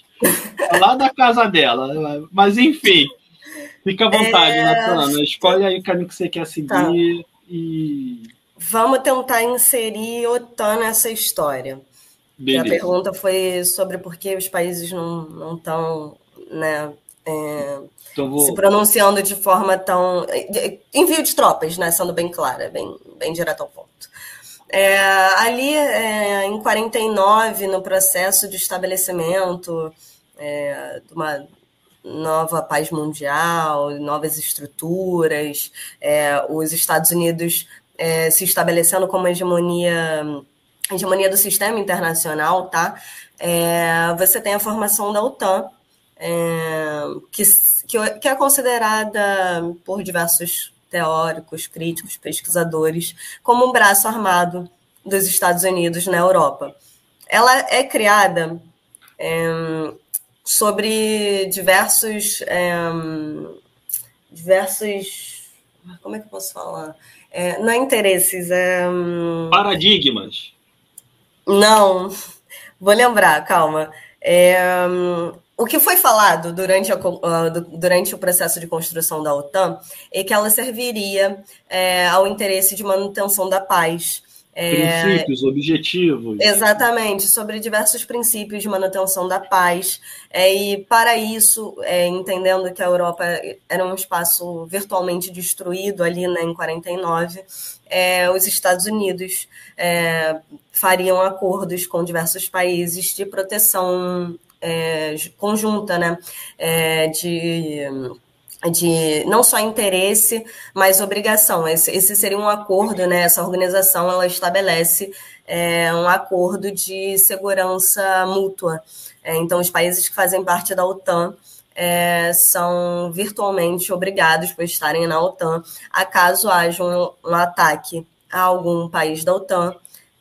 lá da casa dela. Mas enfim, fica à vontade, é... Natana. Escolhe aí o caminho que você quer seguir tá. e Vamos tentar inserir OTAN nessa história. A pergunta foi sobre por que os países não estão né, é, então vou... se pronunciando de forma tão. Envio de tropas, né, sendo bem clara, bem, bem direto ao ponto. É, ali, é, em 49, no processo de estabelecimento é, de uma nova paz mundial, novas estruturas, é, os Estados Unidos é, se estabelecendo como hegemonia, hegemonia do sistema internacional, tá? É, você tem a formação da OTAN, é, que, que é considerada por diversos teóricos, críticos, pesquisadores, como um braço armado dos Estados Unidos na Europa. Ela é criada é, sobre diversos, é, diversos, como é que eu posso falar? É, não é interesses, é. Hum, Paradigmas. Não, vou lembrar, calma. É, hum, o que foi falado durante, a, durante o processo de construção da OTAN é que ela serviria é, ao interesse de manutenção da paz é, princípios, objetivos. Exatamente, sobre diversos princípios de manutenção da paz. É, e para isso, é, entendendo que a Europa era um espaço virtualmente destruído ali né, em 49, é, os Estados Unidos é, fariam acordos com diversos países de proteção é, conjunta, né, de de não só interesse, mas obrigação. Esse, esse seria um acordo, né? Essa organização ela estabelece é, um acordo de segurança mútua. É, então, os países que fazem parte da OTAN é, são virtualmente obrigados, por estarem na OTAN, a caso haja um, um ataque a algum país da OTAN,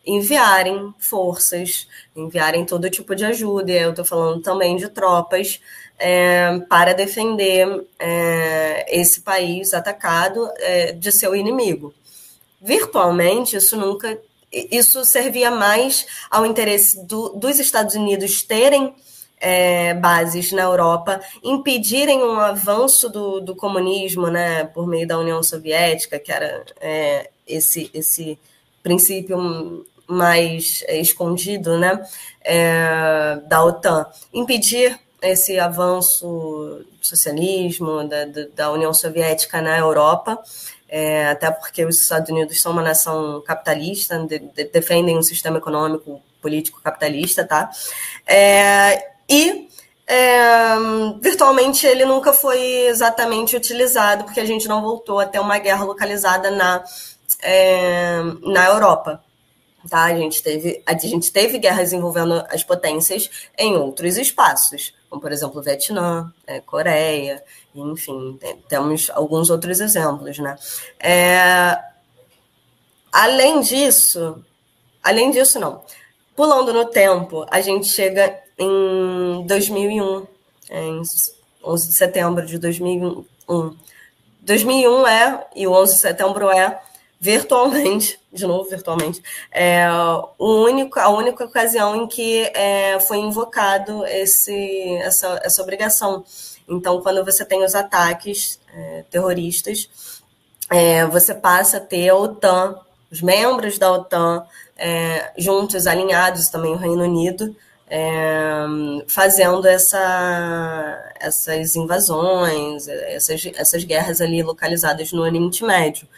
enviarem forças, enviarem todo tipo de ajuda. Eu estou falando também de tropas é, para defender é, esse país atacado é, de seu inimigo. Virtualmente, isso nunca. Isso servia mais ao interesse do, dos Estados Unidos terem é, bases na Europa impedirem um avanço do, do comunismo, né, por meio da União Soviética, que era é, esse esse princípio mais escondido, né, é, da OTAN, impedir esse avanço do socialismo da, da União Soviética na Europa, é, até porque os Estados Unidos são uma nação capitalista, de, de, defendem um sistema econômico político capitalista, tá? É, e é, virtualmente ele nunca foi exatamente utilizado, porque a gente não voltou a ter uma guerra localizada na, é, na Europa. Tá? A, gente teve, a gente teve guerras envolvendo as potências em outros espaços, como por exemplo Vietnã, é, Coreia, enfim, temos alguns outros exemplos. Né? É, além disso, além disso, não. Pulando no tempo, a gente chega em 2001, em 11 de setembro de 2001. 2001 é, e o 11 de setembro é, virtualmente, de novo virtualmente, é o único, a única ocasião em que é, foi invocado esse, essa, essa obrigação. Então, quando você tem os ataques é, terroristas, é, você passa a ter a OTAN, os membros da OTAN, é, juntos, alinhados, também o Reino Unido, é, fazendo essa, essas invasões, essas, essas guerras ali localizadas no Oriente Médio.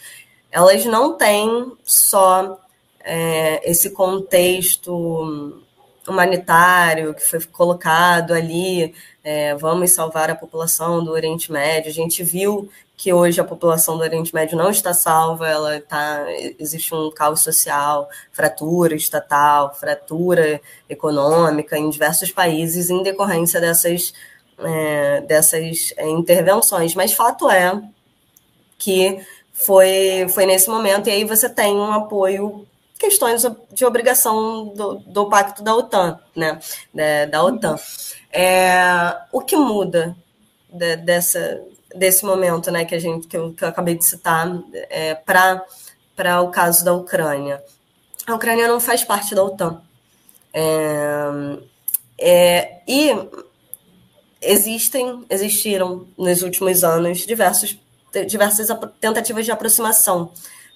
Elas não têm só é, esse contexto humanitário que foi colocado ali, é, vamos salvar a população do Oriente Médio. A gente viu que hoje a população do Oriente Médio não está salva, ela tá, existe um caos social, fratura estatal, fratura econômica em diversos países em decorrência dessas, é, dessas é, intervenções. Mas fato é que foi, foi nesse momento, e aí você tem um apoio questões de obrigação do, do pacto da OTAN, né? Da, da OTAN. É, o que muda de, dessa, desse momento, né, que a gente que eu, que eu acabei de citar, é, para o caso da Ucrânia. A Ucrânia não faz parte da OTAN. É, é, e existem, existiram nos últimos anos diversos, diversas tentativas de aproximação,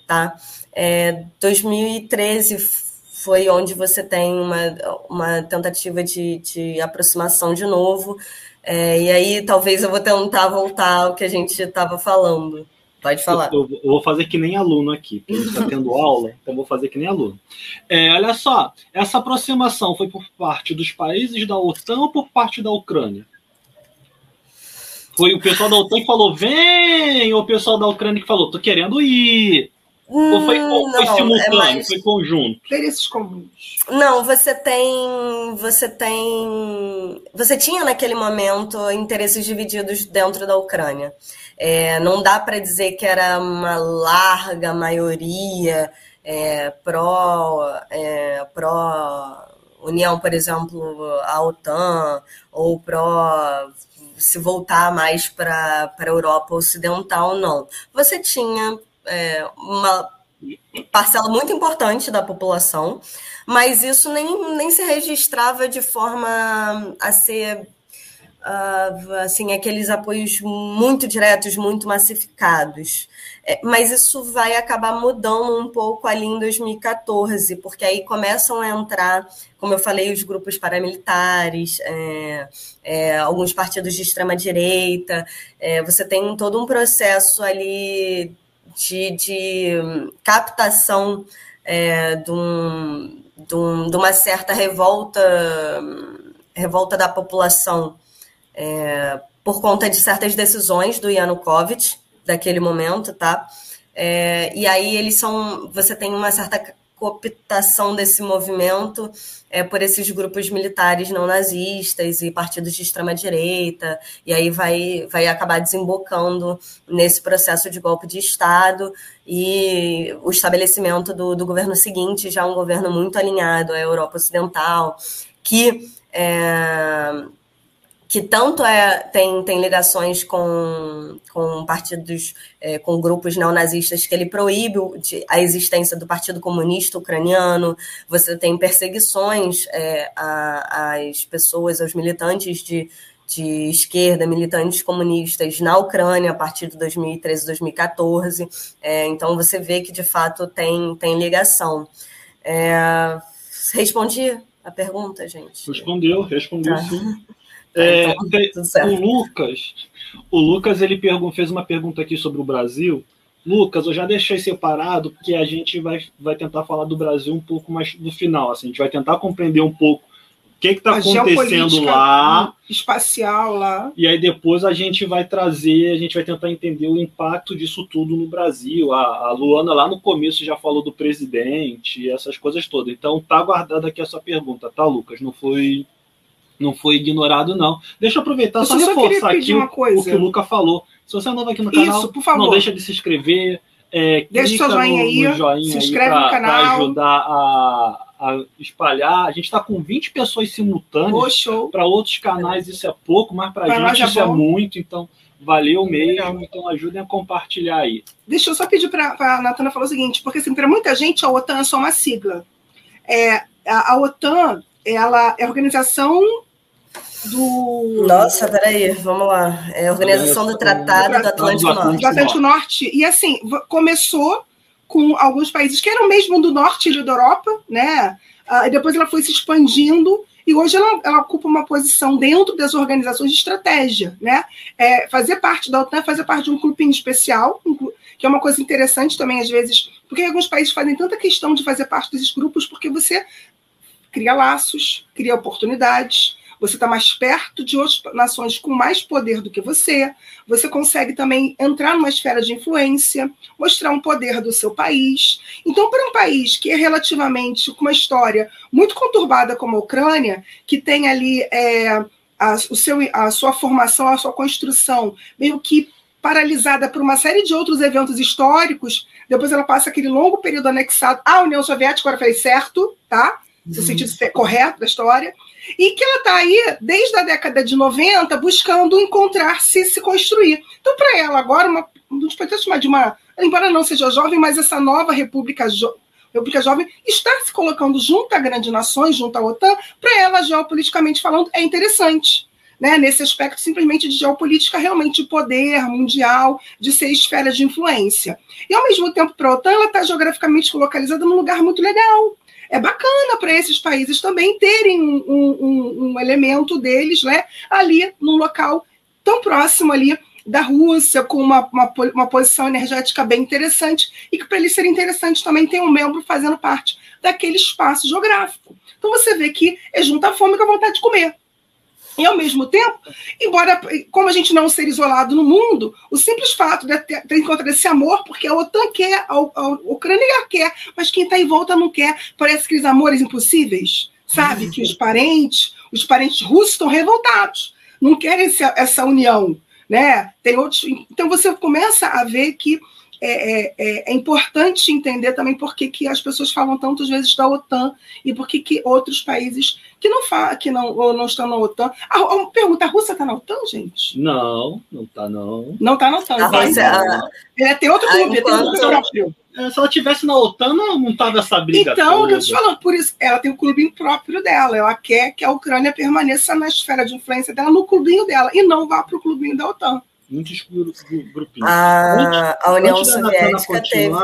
tá? É, 2013 foi onde você tem uma, uma tentativa de, de aproximação de novo, é, e aí talvez eu vou tentar voltar ao que a gente estava falando. Pode falar. Eu, eu, vou fazer que nem aluno aqui, porque está tendo aula, então vou fazer que nem aluno. É, olha só, essa aproximação foi por parte dos países da OTAN ou por parte da Ucrânia? Foi o pessoal da OTAN que falou, vem, ou o pessoal da Ucrânia que falou, tô querendo ir. Ou foi, ou foi não, simultâneo, é mais... foi conjunto? Interesses comuns. Não, você tem. Você tem. Você tinha naquele momento interesses divididos dentro da Ucrânia. É, não dá para dizer que era uma larga maioria é, pró, é, pró União, por exemplo, a OTAN, ou pró se voltar mais para a Europa Ocidental, não. Você tinha é, uma parcela muito importante da população, mas isso nem, nem se registrava de forma a ser uh, assim aqueles apoios muito diretos, muito massificados. É, mas isso vai acabar mudando um pouco ali em 2014, porque aí começam a entrar, como eu falei, os grupos paramilitares, é, é, alguns partidos de extrema direita. É, você tem todo um processo ali de, de captação é, de, um, de, um, de, uma certa revolta, revolta da população é, por conta de certas decisões do Yanukovych daquele momento, tá? É, e aí eles são, você tem uma certa cooptação desse movimento é, por esses grupos militares não nazistas e partidos de extrema direita, e aí vai, vai acabar desembocando nesse processo de golpe de Estado e o estabelecimento do, do governo seguinte, já um governo muito alinhado à Europa Ocidental, que é, que tanto é, tem, tem ligações com, com partidos, é, com grupos neonazistas, que ele proíbe a existência do Partido Comunista Ucraniano, você tem perseguições é, às pessoas, aos militantes de, de esquerda, militantes comunistas na Ucrânia a partir de 2013, 2014. É, então você vê que de fato tem, tem ligação. É, respondi a pergunta, gente? Respondeu, respondeu tá. sim. É, então, o Lucas, o Lucas ele fez uma pergunta aqui sobre o Brasil. Lucas, eu já deixei separado porque a gente vai, vai tentar falar do Brasil um pouco mais no final. Assim, a gente vai tentar compreender um pouco o que está acontecendo lá, espacial lá. E aí depois a gente vai trazer, a gente vai tentar entender o impacto disso tudo no Brasil. A, a Luana lá no começo já falou do presidente, essas coisas todas. Então tá guardada aqui a sua pergunta, tá, Lucas? Não foi não foi ignorado, não. Deixa eu aproveitar eu só reforçar aqui o, o, que o Luca falou. Se você é novo aqui no canal, Isso, por favor. não deixa de se inscrever. É, Deixa seu joinha no, aí, no joinha se inscreve pra, no canal. Para ajudar a, a, espalhar. A gente está com 20 pessoas simultâneas. Oh, para outros canais isso é pouco, mas para a gente é isso é muito. Então, valeu mesmo. Então, ajudem a compartilhar aí. Deixa eu só pedir para a Natana falar o seguinte, porque assim, para muita gente a OTAN é só uma sigla. É, a, a OTAN ela é a organização do. Nossa, peraí, vamos lá. É a Organização do Tratado do Atlântico Norte. Do Atlântico Norte. E assim, começou com alguns países que eram mesmo do norte da Europa, né? Uh, e depois ela foi se expandindo e hoje ela, ela, ocupa uma posição dentro das organizações de estratégia, né? É, fazer parte da OTAN, fazer parte de um clubinho especial, que é uma coisa interessante também às vezes, porque alguns países fazem tanta questão de fazer parte desses grupos porque você cria laços, cria oportunidades, você está mais perto de outras nações com mais poder do que você, você consegue também entrar numa esfera de influência, mostrar um poder do seu país. Então, para um país que é relativamente com uma história muito conturbada como a Ucrânia, que tem ali é, a, o seu, a sua formação, a sua construção, meio que paralisada por uma série de outros eventos históricos, depois ela passa aquele longo período anexado à União Soviética, agora fez certo, tá? No uhum. sentido correto da história e que ela está aí desde a década de 90 buscando encontrar-se se construir. Então, para ela, agora, uma, não pode chamar de uma, embora não seja jovem, mas essa nova República, jo, República Jovem está se colocando junto a grandes nações, junto à OTAN, para ela, geopoliticamente falando, é interessante. Né, nesse aspecto simplesmente de geopolítica, realmente de poder mundial, de ser esfera de influência. E, ao mesmo tempo, para a OTAN, ela está geograficamente localizada num lugar muito legal, é bacana para esses países também terem um, um, um, elemento deles né, ali num local tão próximo ali da Rússia, com uma, uma, uma posição energética bem interessante, e que para eles ser interessante também tem um membro fazendo parte daquele espaço geográfico. Então você vê que é junto a fome com a vontade de comer. E, ao mesmo tempo, embora, como a gente não é ser isolado no mundo, o simples fato de ter, ter encontrado esse amor, porque a OTAN quer, a, a Ucrânia quer, mas quem está em volta não quer. Parece aqueles amores impossíveis, sabe? Que os parentes, os parentes russos estão revoltados, não querem essa, essa união. Né? Tem outros, então você começa a ver que é, é, é, é, importante entender também por que, que as pessoas falam tantas vezes da OTAN e por que, que outros países que não falam, que não, ou não estão na OTAN. A, a, pergunta, a Rússia está na OTAN, gente? Não, não está não. Não está na OTAN. A Rússia. É, tem outro clube, tem outro próprio. É, se ela tivesse na OTAN, não, não tava essa briga. Então, toda. eu estou falando, por isso, ela tem o clubinho próprio dela. Ela quer que a Ucrânia permaneça na esfera de influência dela, no clubinho dela, e não vá para o clubinho da OTAN muitos grupinhos. A, antes, a União antes Soviética teve.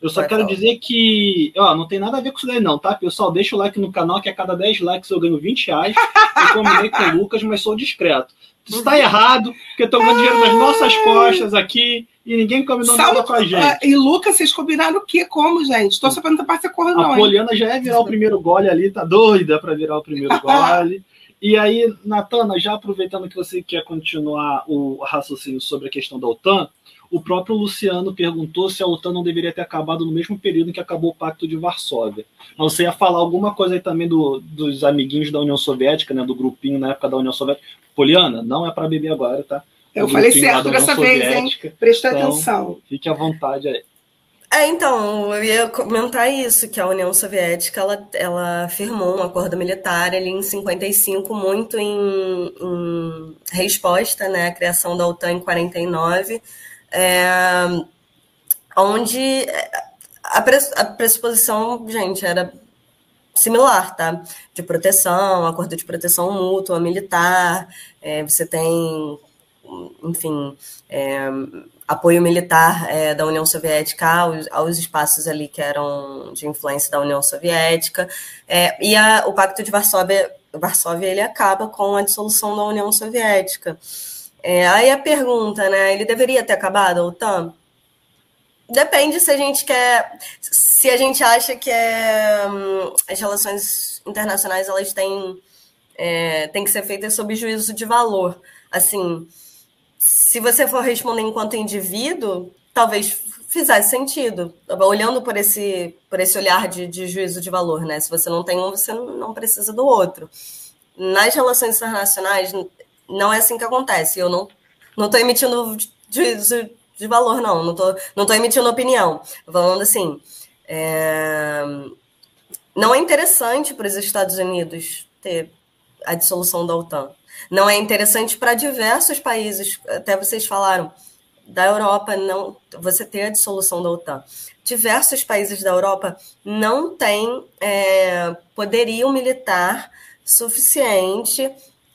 Eu só Vai quero falar. dizer que, ó, não tem nada a ver com isso daí não, tá? Pessoal, deixa o like no canal, que a cada 10 likes eu ganho 20 reais. Eu combinei com o Lucas, mas sou discreto. Isso tá errado, porque eu tô ganhando dinheiro nas nossas costas aqui e ninguém combinou Salve, nada com a gente. E Lucas, vocês combinaram o quê? Como, gente? Tô sabendo da parte corra, não. A Poliana já é virar o primeiro gole ali, tá doida pra virar o primeiro gole. E aí, Natana, já aproveitando que você quer continuar o raciocínio sobre a questão da OTAN, o próprio Luciano perguntou se a OTAN não deveria ter acabado no mesmo período em que acabou o Pacto de Varsóvia. Mas você ia falar alguma coisa aí também do, dos amiguinhos da União Soviética, né, do grupinho na época da União Soviética. Poliana, não é para beber agora, tá? Eu falei certo dessa vez, hein? Presta então, atenção. Fique à vontade aí. É, então, eu ia comentar isso, que a União Soviética, ela, ela firmou um acordo militar ali em 55, muito em, em resposta né, à criação da OTAN em 49, é, onde a, a pressuposição, gente, era similar, tá? De proteção, acordo de proteção mútua, militar, é, você tem, enfim, é, apoio militar é, da União Soviética aos, aos, espaços ali que eram de influência da União Soviética, é, e a, o Pacto de Varsóvia, Varsóvia ele acaba com a dissolução da União Soviética. É, aí a pergunta, né, ele deveria ter acabado a OTAN? Depende se a gente quer, se a gente acha que é, hum, as relações internacionais elas têm, é, têm que ser feitas sob juízo de valor. Assim, se você for responder enquanto indivíduo, talvez fizesse sentido, olhando por esse, por esse olhar de, de juízo de valor, né? Se você não tem um, você não precisa do outro. Nas relações internacionais, não é assim que acontece. Eu não não estou emitindo juízo de valor, não. Não estou não tô emitindo opinião. Falando assim, é... não é interessante para os Estados Unidos ter a dissolução da OTAN. Não é interessante para diversos países, até vocês falaram, da Europa, não você ter a dissolução da OTAN. Diversos países da Europa não têm é, poderio militar suficiente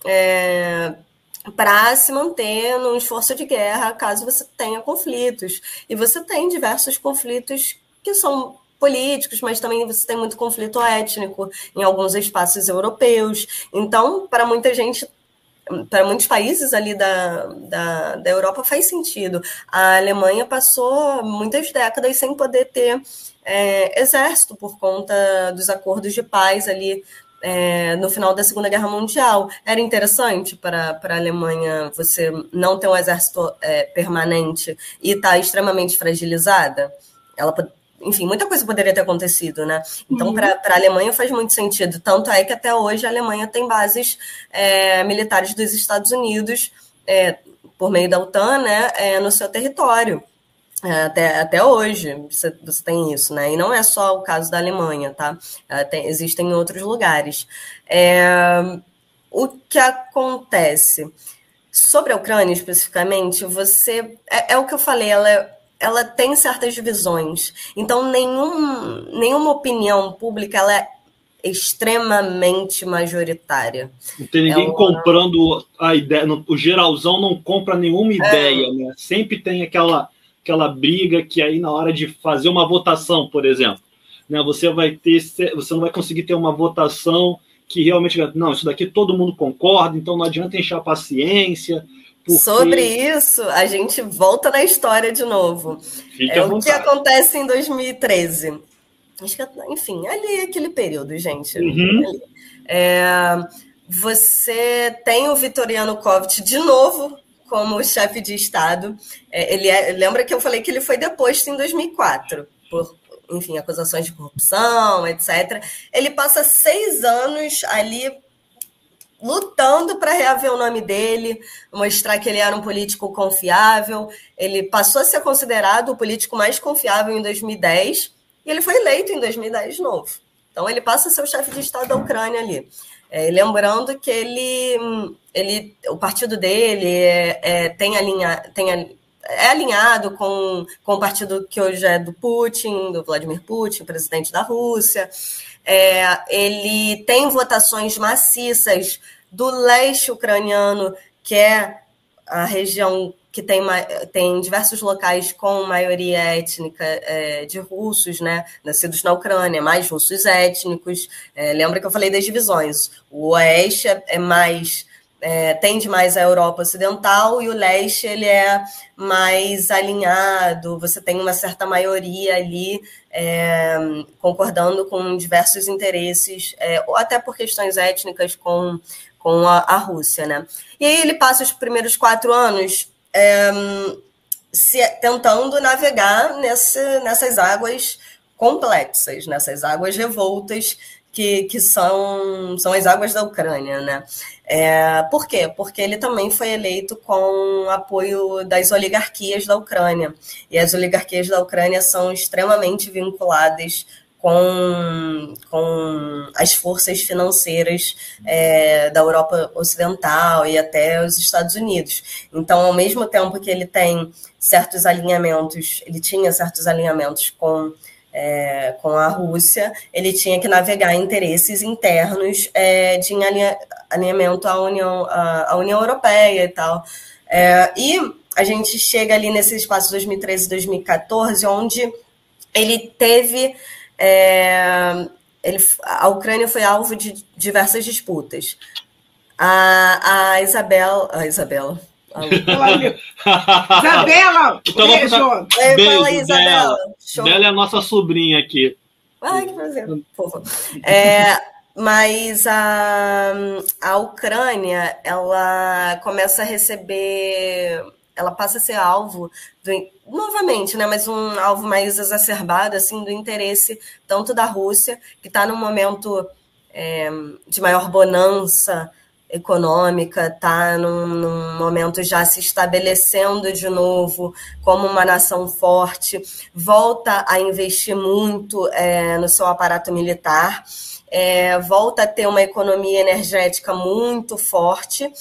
é, para se manter num esforço de guerra caso você tenha conflitos. E você tem diversos conflitos que são políticos, mas também você tem muito conflito étnico em alguns espaços europeus. Então, para muita gente, para muitos países ali da, da, da Europa faz sentido. A Alemanha passou muitas décadas sem poder ter é, exército por conta dos acordos de paz ali é, no final da Segunda Guerra Mundial. Era interessante para, a Alemanha você não ter um exército é, permanente e estar tá extremamente fragilizada? Ela, enfim, muita coisa poderia ter acontecido, né? Então, uhum. para a Alemanha faz muito sentido. Tanto é que até hoje a Alemanha tem bases é, militares dos Estados Unidos, é, por meio da OTAN, né, é, no seu território. É, até, até hoje você, você tem isso, né? E não é só o caso da Alemanha, tá? É, tem, existem em outros lugares. É, o que acontece? Sobre a Ucrânia especificamente, você. É, é o que eu falei, ela, ela tem certas divisões. Então, nenhum, nenhuma opinião pública ela é extremamente majoritária. Não tem ninguém ela... comprando a ideia. O geralzão não compra nenhuma é. ideia, né? Sempre tem aquela aquela briga que aí na hora de fazer uma votação, por exemplo, né, você vai ter, você não vai conseguir ter uma votação que realmente não, isso daqui todo mundo concorda, então não adianta encher a paciência. Porque... Sobre isso, a gente volta na história de novo. Fique é o que acontece em 2013. Acho que, enfim, ali é aquele período, gente. Uhum. É, você tem o Vitoriano Kovic de novo como chefe de Estado. É, ele é, lembra que eu falei que ele foi deposto em 2004 por, enfim, acusações de corrupção, etc. Ele passa seis anos ali lutando para reaver o nome dele, mostrar que ele era um político confiável. Ele passou a ser considerado o político mais confiável em 2010 e ele foi eleito em 2010 de novo. Então ele passa a ser o chefe de Estado da Ucrânia ali. É, lembrando que ele, ele, o partido dele é, é, tem alinha, tem, é alinhado com, com o partido que hoje é do Putin, do Vladimir Putin, presidente da Rússia. É, ele tem votações maciças do leste ucraniano, que é a região que tem, tem diversos locais com maioria étnica é, de russos, né, nascidos na Ucrânia, mais russos étnicos. É, lembra que eu falei das divisões? O oeste é, é mais é, tende mais à Europa Ocidental e o leste ele é mais alinhado. Você tem uma certa maioria ali é, concordando com diversos interesses, é, ou até por questões étnicas com com a, a Rússia, né? E aí ele passa os primeiros quatro anos é, se, tentando navegar nessa, nessas águas complexas, nessas águas revoltas que, que são, são as águas da Ucrânia, né? É, por quê? Porque ele também foi eleito com apoio das oligarquias da Ucrânia. E as oligarquias da Ucrânia são extremamente vinculadas com, com as forças financeiras é, da Europa Ocidental e até os Estados Unidos. Então, ao mesmo tempo que ele tem certos alinhamentos, ele tinha certos alinhamentos com é, com a Rússia, ele tinha que navegar interesses internos é, de alinhamento à União, à, União Europeia e tal. É, e a gente chega ali nesse espaço 2013 2014, onde ele teve. É, ele, a Ucrânia foi alvo de diversas disputas. A, a Isabel. A Isabela Isabela! Então, beijo! Tá... beijo Fala aí, Isabela. Bela é a nossa sobrinha aqui. Ai, que prazer. É, mas a, a Ucrânia, ela começa a receber... Ela passa a ser alvo, do, novamente, né, mas um alvo mais exacerbado, assim, do interesse tanto da Rússia, que está num momento é, de maior bonança, econômica, está num, num, momento já se estabelecendo de novo como uma nação forte, volta a investir muito é, no seu aparato militar, é, volta a ter uma economia energética muito forte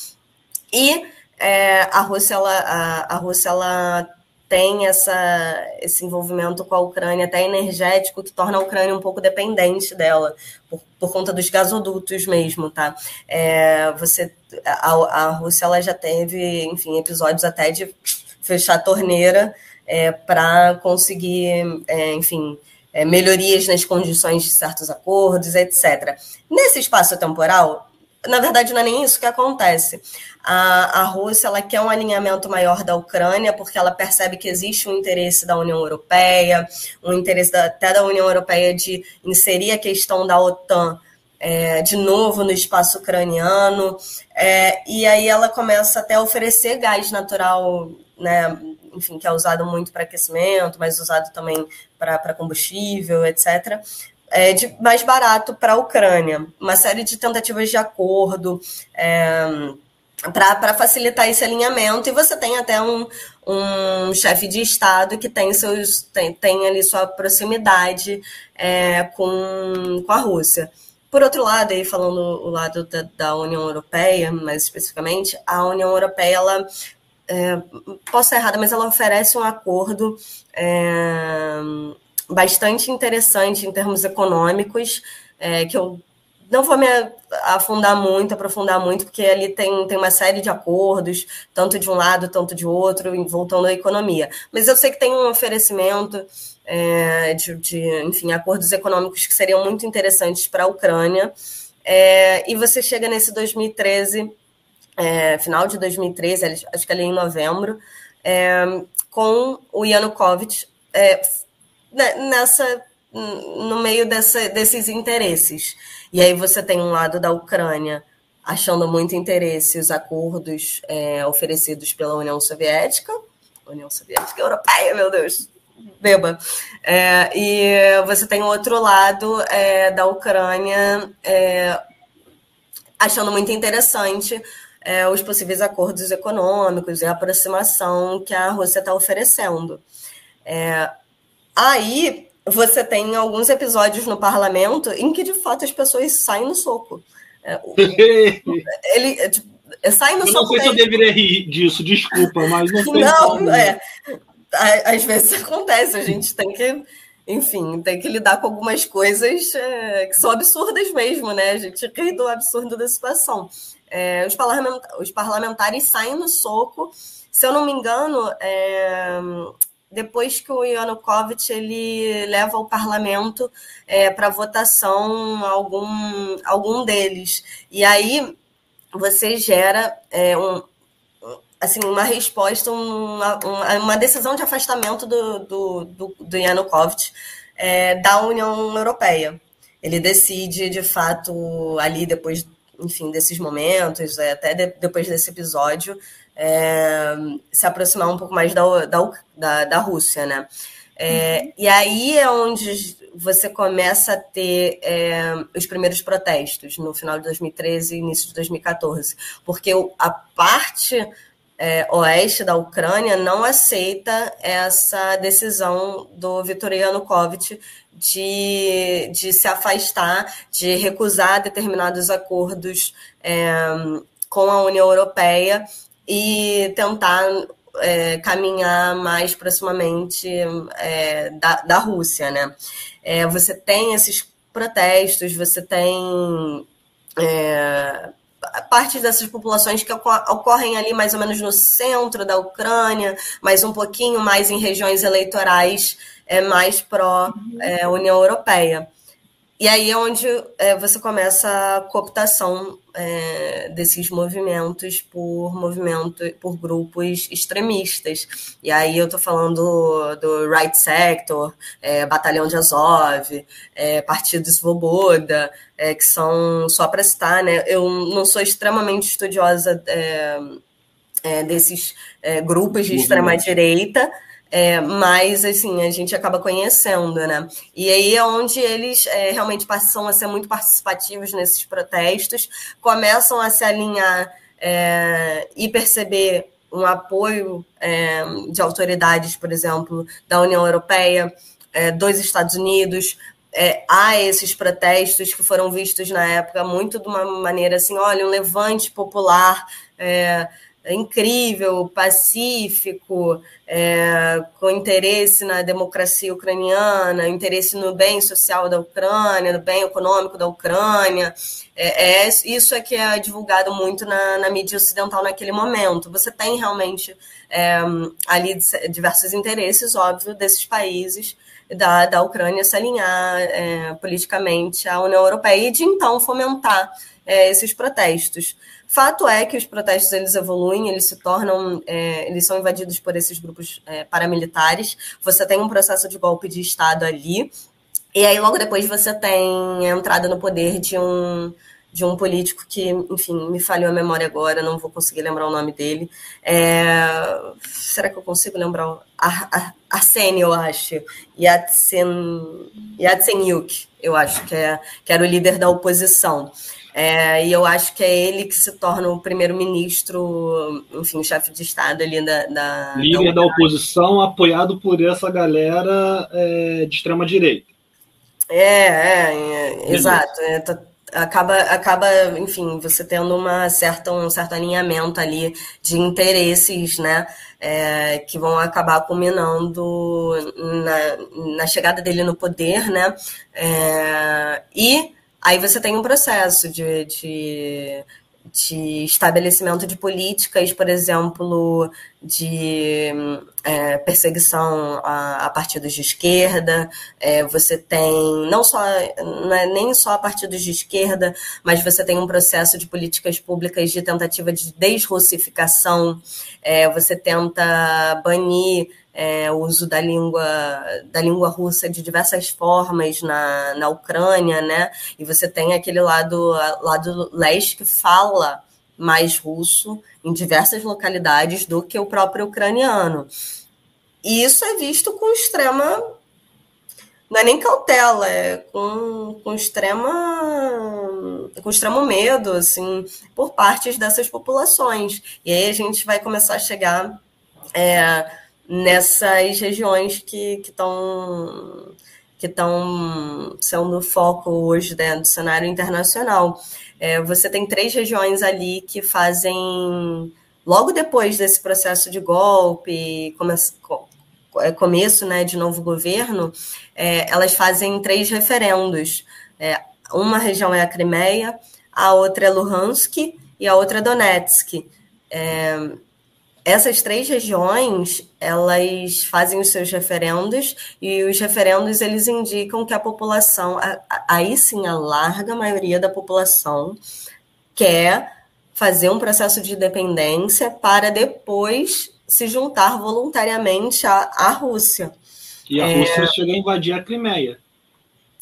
e é, a Rússia ela, a, a Rússia ela tem essa, esse envolvimento com a Ucrânia, até energético, que torna a Ucrânia um pouco dependente dela, por, por conta dos gasodutos mesmo, tá? É, você, a, a Rússia ela já teve, enfim, episódios até de fechar a torneira é, para conseguir, é, enfim, é, melhorias nas condições de certos acordos, etc. Nesse espaço temporal, na verdade, não é nem isso que acontece. A, a Rússia ela quer um alinhamento maior da Ucrânia, porque ela percebe que existe um interesse da União Europeia, um interesse da, até da União Europeia de inserir a questão da OTAN é, de novo no espaço ucraniano. É, e aí ela começa até a oferecer gás natural, né, enfim, que é usado muito para aquecimento, mas usado também para combustível, etc é, de mais barato para a Ucrânia. Uma série de tentativas de acordo é, para facilitar esse alinhamento, e você tem até um, um chefe de Estado que tem, seus, tem, tem ali sua proximidade é, com, com a Rússia. Por outro lado, aí falando o lado da, da União Europeia, mais especificamente, a União Europeia, ela, é, posso estar errada, mas ela oferece um acordo é, bastante interessante em termos econômicos, é, que eu não vou me afundar muito, aprofundar muito, porque ali tem, tem uma série de acordos, tanto de um lado, tanto de outro, voltando à economia. Mas eu sei que tem um oferecimento é, de, de, enfim, acordos econômicos que seriam muito interessantes para a Ucrânia. É, e você chega nesse 2013, é, final de 2013, acho que ali em novembro, é, com o Yanukovych é, nessa no meio dessa, desses interesses. E aí você tem um lado da Ucrânia achando muito interesse os acordos é, oferecidos pela União Soviética, União Soviética Europeia, meu Deus, beba. É, e você tem outro lado é, da Ucrânia é, achando muito interessante é, os possíveis acordos econômicos e a aproximação que a Rússia está oferecendo. É, Aí você tem alguns episódios no parlamento em que, de fato, as pessoas saem no soco. É, ele é, tipo, é, sai no eu soco. Não sei se eu deveria rir disso, desculpa, mas não sei. Não, é. Às vezes acontece, a gente tem que, enfim, tem que lidar com algumas coisas é, que são absurdas mesmo, né? A gente ri do absurdo da situação. É, os, parlamentares, os parlamentares saem no soco. Se eu não me engano, é, depois que o Yanukovych ele leva ao parlamento é, para votação algum, algum deles. E aí você gera é, um, assim, uma resposta, uma, uma decisão de afastamento do, do, do, do Yanukovych é, da União Europeia. Ele decide, de fato, ali depois, enfim, desses momentos, é, até de, depois desse episódio, é, se aproximar um pouco mais da, da, da, da Rússia, né? É, e aí é onde você começa a ter é, os primeiros protestos, no final de 2013 e início de 2014, porque a parte é, oeste da Ucrânia não aceita essa decisão do Viktor Yanukovych de, de se afastar, de recusar determinados acordos é, com a União Europeia e tentar é, caminhar mais proximamente é, da, da Rússia, né? É, você tem esses protestos, você tem é, partes dessas populações que ocorrem ali mais ou menos no centro da Ucrânia, mas um pouquinho mais em regiões eleitorais é, mais pró-União é, Europeia. E aí é onde é, você começa a cooptação é, desses movimentos por movimento, por grupos extremistas. E aí eu estou falando do Right Sector, é, Batalhão de Azov, é, Partido Svoboda, é, que são, só para citar, né, eu não sou extremamente estudiosa é, desses grupos de extrema-direita, é, mas, assim, a gente acaba conhecendo, né? E aí é onde eles é, realmente passam a ser muito participativos nesses protestos, começam a se alinhar é, e perceber um apoio é, de autoridades, por exemplo, da União Europeia, é, dos Estados Unidos, é, há esses protestos que foram vistos na época muito de uma maneira assim, olha, um levante popular é, incrível, pacífico, é, com interesse na democracia ucraniana, interesse no bem social da Ucrânia, no bem econômico da Ucrânia. É, é isso é que é divulgado muito na, na, mídia ocidental naquele momento. Você tem realmente é, ali diversos interesses, óbvio, desses países da, da Ucrânia se alinhar é, politicamente à União Europeia e de então fomentar é, esses protestos. Fato é que os protestos eles evoluem, eles se tornam, é, eles são invadidos por esses grupos é, paramilitares. Você tem um processo de golpe de Estado ali, e aí logo depois você tem a entrada no poder de um de um político que, enfim, me falhou a memória agora, não vou conseguir lembrar o nome dele. É... Será que eu consigo lembrar? Ar, Ar, Arsene, eu acho. Yatsen, Yatsenyuk, eu acho que, é, que era o líder da oposição. É, e eu acho que é ele que se torna o primeiro-ministro, enfim, o chefe de Estado ali da. da Líder da, da, oposição, apoiado por essa galera é, de extrema-direita. É, é, é exato. É, tá, acaba, acaba, enfim, você tendo uma certa, um certo alinhamento ali de interesses, né? É, que vão acabar culminando na, na chegada dele no poder, né? É, e Aí você tem um processo de, de, de estabelecimento de políticas, por exemplo, de é, perseguição a, a, partidos de esquerda. É, você tem não só não é nem só a partidos de esquerda, mas você tem um processo de políticas públicas de tentativa de desrussificação. É, você tenta banir é, o uso da língua, da língua russa de diversas formas na, na Ucrânia, né? E você tem aquele lado, lado leste que fala mais russo em diversas localidades do que o próprio ucraniano. E isso é visto com extrema. Não é nem cautela, é com, com extrema. com extremo medo, assim, por partes dessas populações. E aí a gente vai começar a chegar. É, nessas regiões que estão que estão sendo foco hoje né, do cenário internacional. É, você tem três regiões ali que fazem, logo depois desse processo de golpe, come, é, começo né, de novo governo, é, elas fazem três referendos. É, uma região é a Crimeia, a outra é Luhansk e a outra é Donetsk. Essas três regiões elas fazem os seus referendos e os referendos eles indicam que a população aí sim a larga maioria da população quer fazer um processo de independência para depois se juntar voluntariamente à, à Rússia. E a Rússia é, chega a invadir a Crimeia.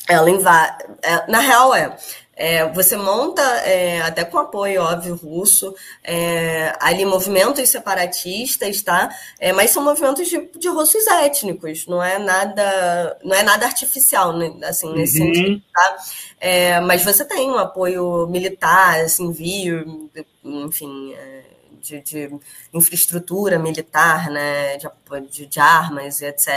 Ela invade. É, na real, é, É, você monta, é, até com apoio, óbvio, russo, é, ali movimentos separatistas, tá? É, mas são movimentos de, de russos étnicos, não é nada, não é nada artificial, né? assim, nesse uhum. sentido, tá? É, mas você tem um apoio militar, assim, envio, enfim, é, de, de, infraestrutura militar, né, de, de, de armas, etc.,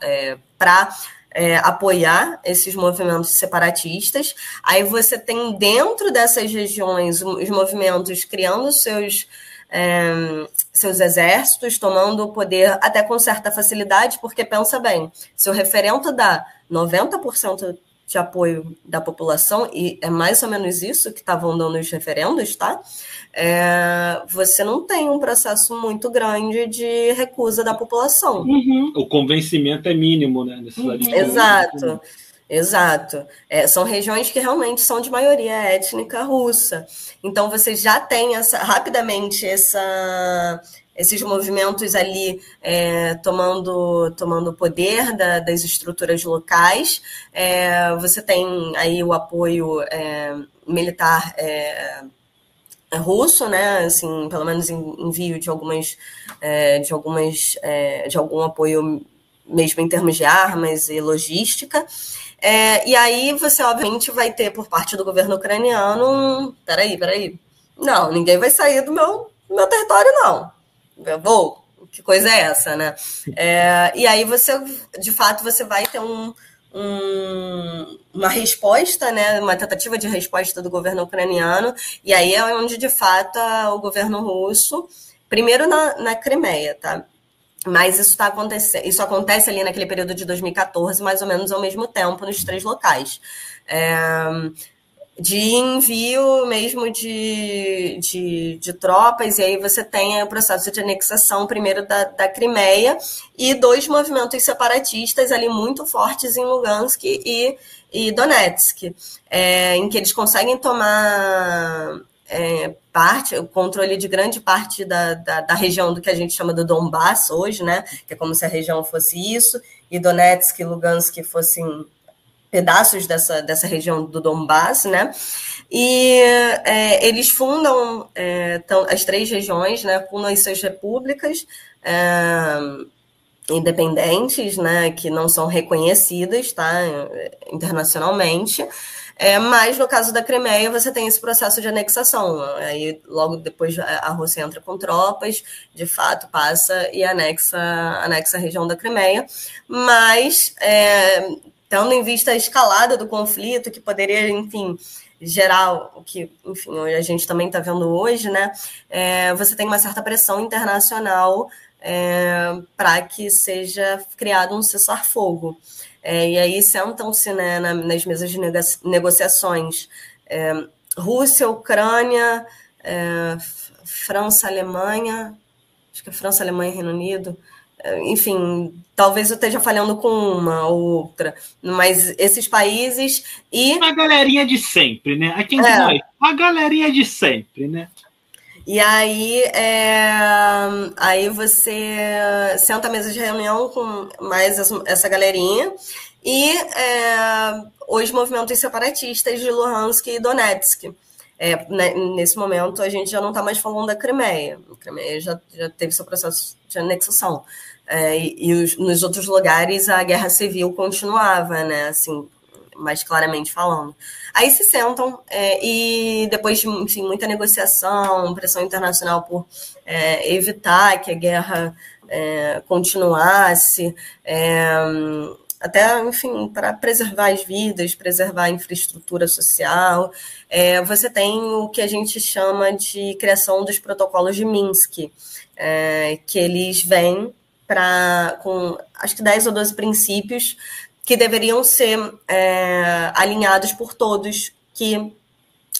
é, para é, apoiar esses movimentos separatistas. Aí você tem dentro dessas regiões os movimentos criando seus. É, seus exércitos tomando o poder até com certa facilidade, porque pensa bem, se o referendo dá 90% de apoio da população, e é mais ou menos isso que estavam dando os referendos, tá? É, você não tem um processo muito grande de recusa da população. Uhum. O convencimento é mínimo, né? Uhum. Exato. Exato. É, são regiões que realmente são de maioria étnica russa. Então você já tem essa rapidamente essa esses movimentos ali é, tomando tomando poder da, das estruturas locais. É, você tem aí o apoio é, militar é, russo, né? Assim, pelo menos envio de algumas é, de algumas é, de algum apoio mesmo em termos de armas e logística. É, e aí você, obviamente, vai ter por parte do governo ucraniano um. Peraí, peraí. Não, ninguém vai sair do meu, do meu território, não vou, que coisa é essa, né? É, e aí você, de fato, você vai ter um, um, uma resposta, né, uma tentativa de resposta do governo ucraniano, e aí é onde, de fato, o governo russo, primeiro na, na Crimeia, tá? Mas isso tá acontecendo, isso acontece ali naquele período de 2014, mais ou menos ao mesmo tempo, nos três locais. É, de envio mesmo de, de, de, tropas, e aí você tem o processo de anexação primeiro da, da Crimeia e dois movimentos separatistas ali muito fortes em Lugansk e, e Donetsk, é, em que eles conseguem tomar é, parte, o controle de grande parte da, da, da, região do que a gente chama do Donbass hoje, né? Que é como se a região fosse isso, e Donetsk e Lugansk fossem pedaços dessa, dessa região do Donbass, né? E é, eles fundam é, tão, as três regiões, né? Fundam as suas repúblicas é, independentes, né? Que não são reconhecidas, tá? Internacionalmente. É, mas no caso da Crimeia, você tem esse processo de anexação. Aí logo depois a Rússia entra com tropas, de fato passa e anexa, anexa a região da Crimeia. Mas é, tendo em vista a escalada do conflito, que poderia, enfim, gerar o que, enfim, a gente também está vendo hoje, né? É, você tem uma certa pressão internacional é, para que seja criado um cessar-fogo. É, e aí sentam-se né, na, nas mesas de negociações é, Rússia, Ucrânia, é, França, Alemanha, acho que é França, Alemanha e Reino Unido, enfim, talvez eu esteja falhando com uma ou outra, mas esses países e. A galerinha de sempre, né? Aqui em é. nós, a galerinha de sempre, né? E aí, é, aí você senta à mesa de reunião com mais essa galerinha e é, os movimentos separatistas de Luhansk e Donetsk. É, né, nesse momento, a gente já não está mais falando da Crimeia. A Crimeia já, já teve seu processo de anexação. É, e, os, nos outros lugares a guerra civil continuava, né? Assim, mais claramente falando. Aí se sentam é, e depois de enfim, muita negociação, pressão internacional por é, evitar que a guerra é, continuasse, é, até, enfim, para preservar as vidas, preservar a infraestrutura social, é, você tem o que a gente chama de criação dos protocolos de Minsk, que eles vêm para com acho que 10 ou 12 princípios que deveriam ser é, alinhados por todos que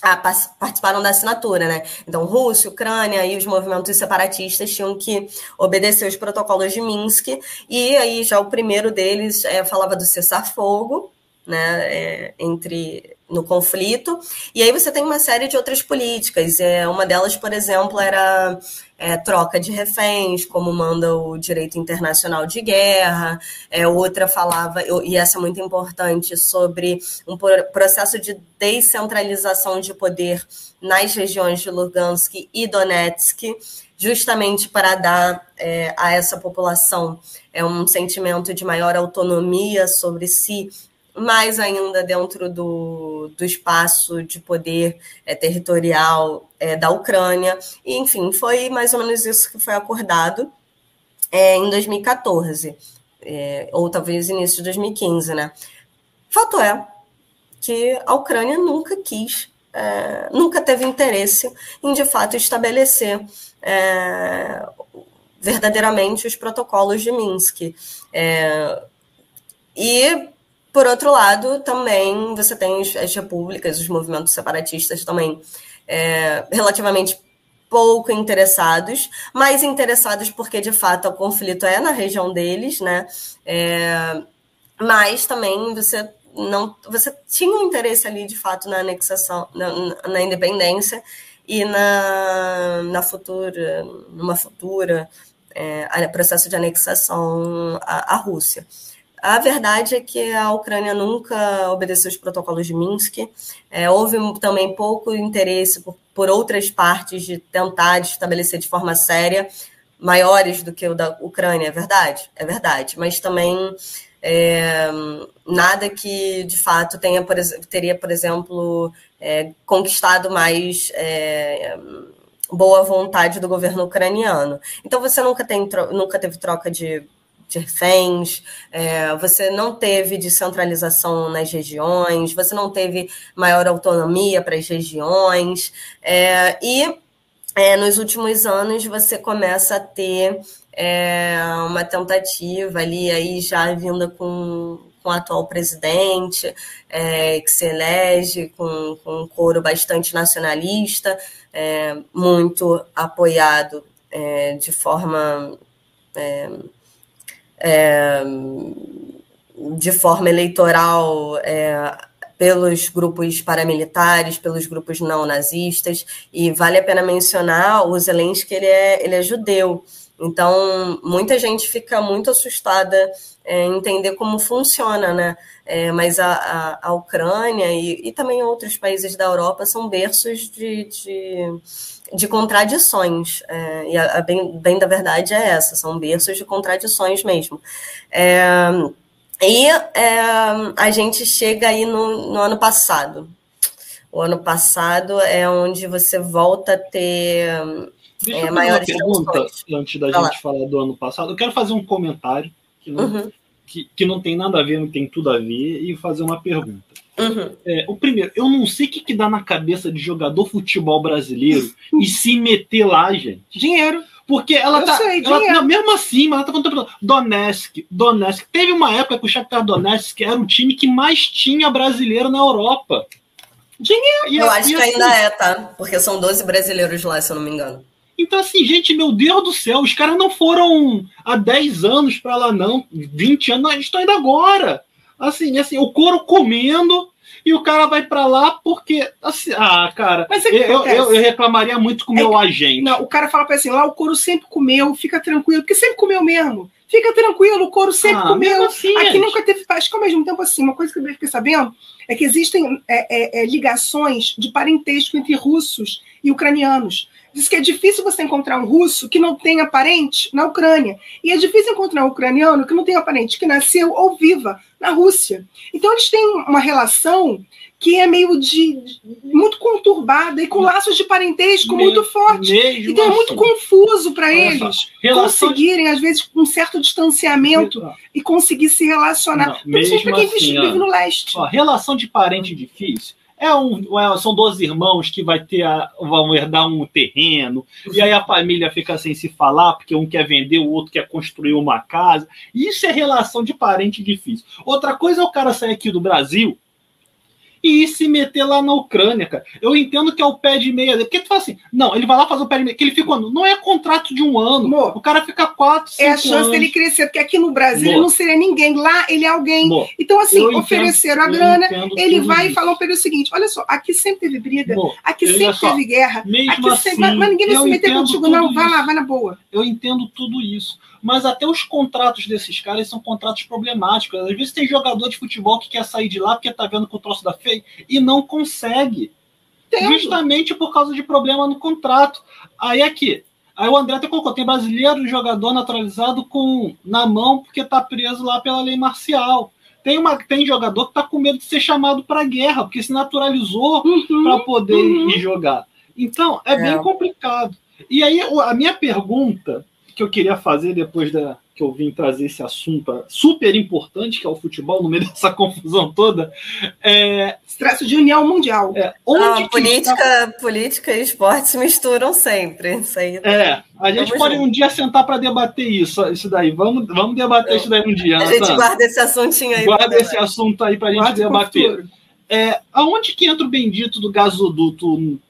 ah, participaram da assinatura, né? Então, Rússia, Ucrânia e os movimentos separatistas tinham que obedecer os protocolos de Minsk, e aí já o primeiro deles é, falava do cessar-fogo, né, é, entre no conflito. E aí você tem uma série de outras políticas. É, uma delas, por exemplo, era é, troca de reféns, como manda o direito internacional de guerra. É, outra falava, e essa é muito importante, sobre um processo de descentralização de poder nas regiões de Lugansk e Donetsk, justamente para dar é, a essa população é, um sentimento de maior autonomia sobre si mais ainda dentro do, do espaço de poder é, territorial é, da Ucrânia. E, enfim, foi mais ou menos isso que foi acordado é, em 2014, é, ou talvez início de 2015, né? Fato é que a Ucrânia nunca quis, é, nunca teve interesse em, de fato, estabelecer é, verdadeiramente os protocolos de Minsk. e por outro lado, também você tem as repúblicas, os movimentos separatistas também é, relativamente pouco interessados, mais interessados porque de fato o conflito é na região deles, né? É, mas também você não, você tinha um interesse ali de fato na anexação, na, na independência e na, na futura, numa futura é, processo de anexação à, à Rússia. A verdade é que a Ucrânia nunca obedeceu os protocolos de Minsk. É, houve também pouco interesse por, por, outras partes de tentar estabelecer de forma séria, maiores do que o da Ucrânia, é verdade? É verdade. Mas também é, nada que de fato tenha, por, teria, por exemplo, é, conquistado mais é, boa vontade do governo ucraniano. Então você nunca, tem, nunca teve troca de de reféns, é, você não teve descentralização nas regiões, você não teve maior autonomia para as regiões, é, e é, nos últimos anos você começa a ter é, uma tentativa ali, aí já vinda com, com o atual presidente, é, que se elege com, com um coro bastante nacionalista, é, muito apoiado de forma é, de forma eleitoral é, pelos grupos paramilitares, pelos grupos não nazistas, e vale a pena mencionar o Zelensky, ele é, ele é judeu, então muita gente fica muito assustada é, em entender como funciona, né? É, mas a, a, a Ucrânia e, e, também outros países da Europa são berços de, de de contradições. É, e a, a bem, bem, da verdade é essa, são berços de contradições mesmo. É, e é, a gente chega aí no, no, ano passado. O ano passado é onde você volta a ter Deixa é, maiores uma pergunta antes da Vai gente lá. falar do ano passado. Eu quero fazer um comentário que não, uhum. que, que não tem nada a ver, não tem tudo a ver, e fazer uma pergunta. Uhum. É, o primeiro, eu não sei o que, que dá na cabeça de jogador futebol brasileiro e se meter lá, gente. Dinheiro. Porque ela eu tá. Sei, ela, não, mesmo assim, ela tá contando. Donetsk, Donetsk. Teve uma época que o Shakhtar Donetsk era o time que mais tinha brasileiro na Europa. Dinheiro. E, eu acho que assim, ainda é, tá? Porque são 12 brasileiros lá, se eu não me engano. Então, assim, gente, meu Deus do céu, os caras não foram há 10 anos para lá, não. 20 anos, eles estão indo agora. Assim, assim, o couro comendo e o cara vai para lá porque. Assim, ah, cara, Mas é eu, eu, eu, reclamaria muito com o é meu agente. Não, o cara fala para assim: lá o couro sempre comeu, fica tranquilo, porque sempre comeu mesmo. Fica tranquilo, o couro sempre ah, comeu. Assim, Aqui gente. nunca teve paz. Que ao mesmo tempo, assim, uma coisa que eu fiquei sabendo é que existem é, é, é ligações de parentesco entre russos e ucranianos. Diz que é difícil você encontrar um russo que não tenha parente na Ucrânia. E é difícil encontrar um ucraniano que não tenha parente que nasceu ou viva na Rússia. Então eles têm uma relação que é meio de, de muito conturbada e com laços de parentesco Me, muito fortes. Então é muito assim. confuso para eles conseguirem, às vezes, um certo distanciamento e conseguir se relacionar. Não, Principalmente para quem assim, vive no leste. Ó, relação de parente difícil é um, é, são dois irmãos que vai ter a, vão herdar um terreno, e aí a família fica sem se falar, porque um quer vender, o outro quer construir uma casa. Isso é relação de parente difícil. Outra coisa é o cara sair aqui do Brasil e ir se meter lá na Ucrânia, cara. Eu entendo que é o pé de meia dele. Porque tu fala assim, não, ele vai lá fazer o pé de meia, que ele fica Não é contrato de um ano. O cara fica quatro, cinco É a chance anos. dele crescer, porque aqui no Brasil ele não seria ninguém. Lá ele é alguém. Então, assim, ofereceram a grana, ele vai isso. e falou para ele o seguinte: olha só, aqui sempre teve briga, aqui sempre só, teve guerra. Mesmo aqui assim, sempre, mas ninguém vai se meter contigo, não. Vai lá, vai na boa. Eu entendo tudo isso mas até os contratos desses caras são contratos problemáticos. Às vezes tem jogador de futebol que quer sair de lá porque tá vendo que o troço da feio e não consegue. Entendo. Justamente por causa de problema no contrato. Aí aqui, aí o André até colocou, tem brasileiro jogador naturalizado com na mão porque tá preso lá pela lei marcial. Tem, uma, tem jogador que tá com medo de ser chamado para guerra, porque se naturalizou uhum, para poder uhum. ir jogar. Então, é, é bem complicado. E aí, a minha pergunta que eu queria fazer depois da que eu vim trazer esse assunto super importante que é o futebol no meio dessa confusão toda é estresse de união mundial. É, onde ah, política está... política e esporte se misturam sempre isso aí é a gente pode junto. um dia sentar para debater isso isso daí. Vamos vamos debater eu, isso daí um dia a gente guarda esse assuntinho aí guarda esse assunto aí para a gente debater. é, aonde que entra o bendito do gasoduto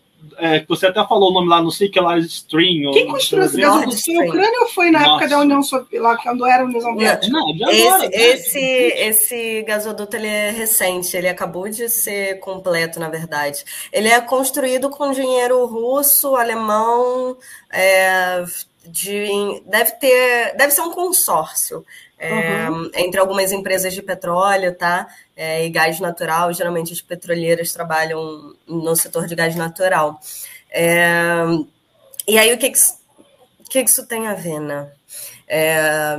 é, que você até falou o nome lá, não sei que lá, Stream. Quem construiu esse gasoduto? Foi a Ucrânia ou foi na Nossa. época da União Soviética, lá quando era a União Soviética? Não, de agora. Esse, né? esse, esse gasoduto ele é recente, ele acabou de ser completo, na verdade. Ele é construído com dinheiro russo, alemão, é, de, deve ter, deve ser um consórcio é, uhum. entre algumas empresas de petróleo, tá? É, e gás natural. Geralmente as petroleiras trabalham no setor de gás natural. É, e aí o que que, que que isso tem a ver, né? É,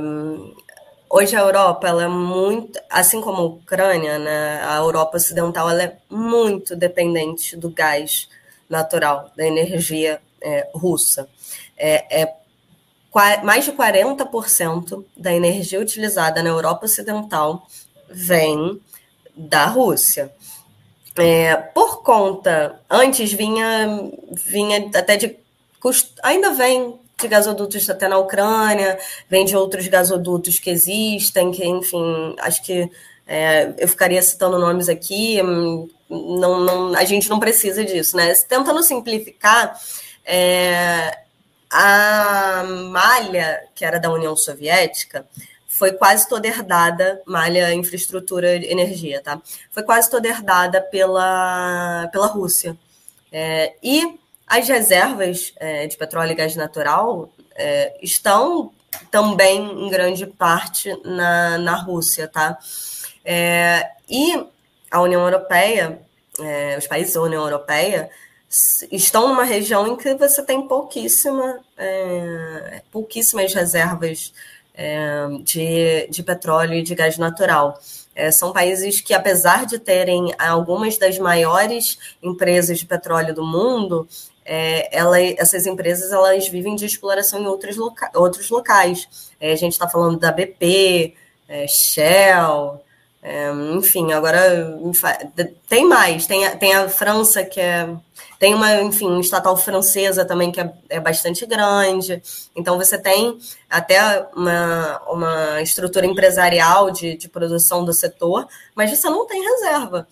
hoje a Europa, ela é muito, assim como a Ucrânia, né? A Europa ocidental, ela é muito dependente do gás natural, da energia é, russa. É, é mais de 40% da energia utilizada na Europa Ocidental vem da Rússia. É, por conta, antes vinha, vinha até de. Ainda vem de gasodutos até na Ucrânia, vem de outros gasodutos que existem, que, enfim, acho que é, eu ficaria citando nomes aqui, não, não, a gente não precisa disso, né? Tentando simplificar, é, a malha, que era da União Soviética, foi quase toda herdada, malha infraestrutura energia, tá? Foi quase toda herdada pela, pela Rússia. É, e as reservas é, de petróleo e gás natural é, estão também em grande parte na, na Rússia, tá? É, e a União Europeia, é, os países da União Europeia, estão numa região em que você tem pouquíssima, é, pouquíssimas reservas é, de, de petróleo e de gás natural. É, são países que, apesar de terem algumas das maiores empresas de petróleo do mundo, é, ela, essas empresas elas vivem de exploração em outros, loca outros locais. É, a gente está falando da BP, é, Shell, é, enfim, agora tem mais. Tem tem a França, que é tem uma, enfim, estatal francesa também que é, é bastante grande. Então, você tem até uma, uma estrutura empresarial de, de produção do setor, mas você não tem reserva.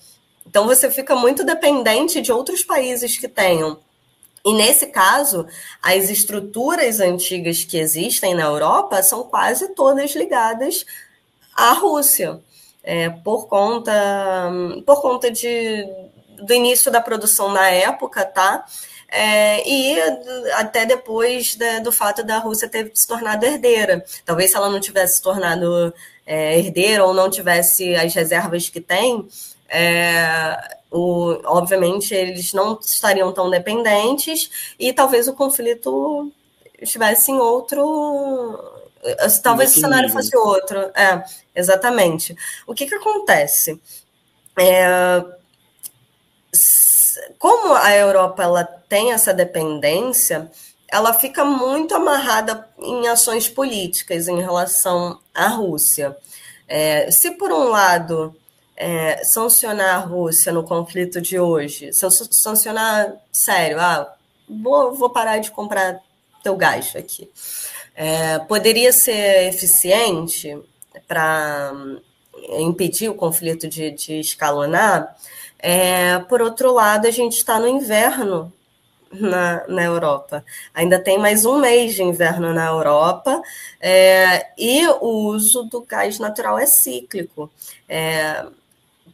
Então, você fica muito dependente de outros países que tenham. E nesse caso, as estruturas antigas que existem na Europa são quase todas ligadas à Rússia. É, por conta por conta de do início da produção na época, tá? É, e até depois da, do fato da Rússia ter se tornado herdeira. Talvez se ela não tivesse se tornado é, herdeira ou não tivesse as reservas que tem, é, o, obviamente eles não estariam tão dependentes e talvez o conflito estivesse em outro. Talvez o cenário fosse outro. É, exatamente. O que, que acontece? É, como a Europa ela tem essa dependência, ela fica muito amarrada em ações políticas em relação à Rússia. É, se, por um lado, é, sancionar a Rússia no conflito de hoje, sancionar sério, ah, vou, vou parar de comprar teu gás aqui, é, poderia ser eficiente para impedir o conflito de, de escalonar, É, por outro lado, a gente está no inverno na, na Europa. Ainda tem mais um mês de inverno na Europa é, e o uso do gás natural é cíclico. É,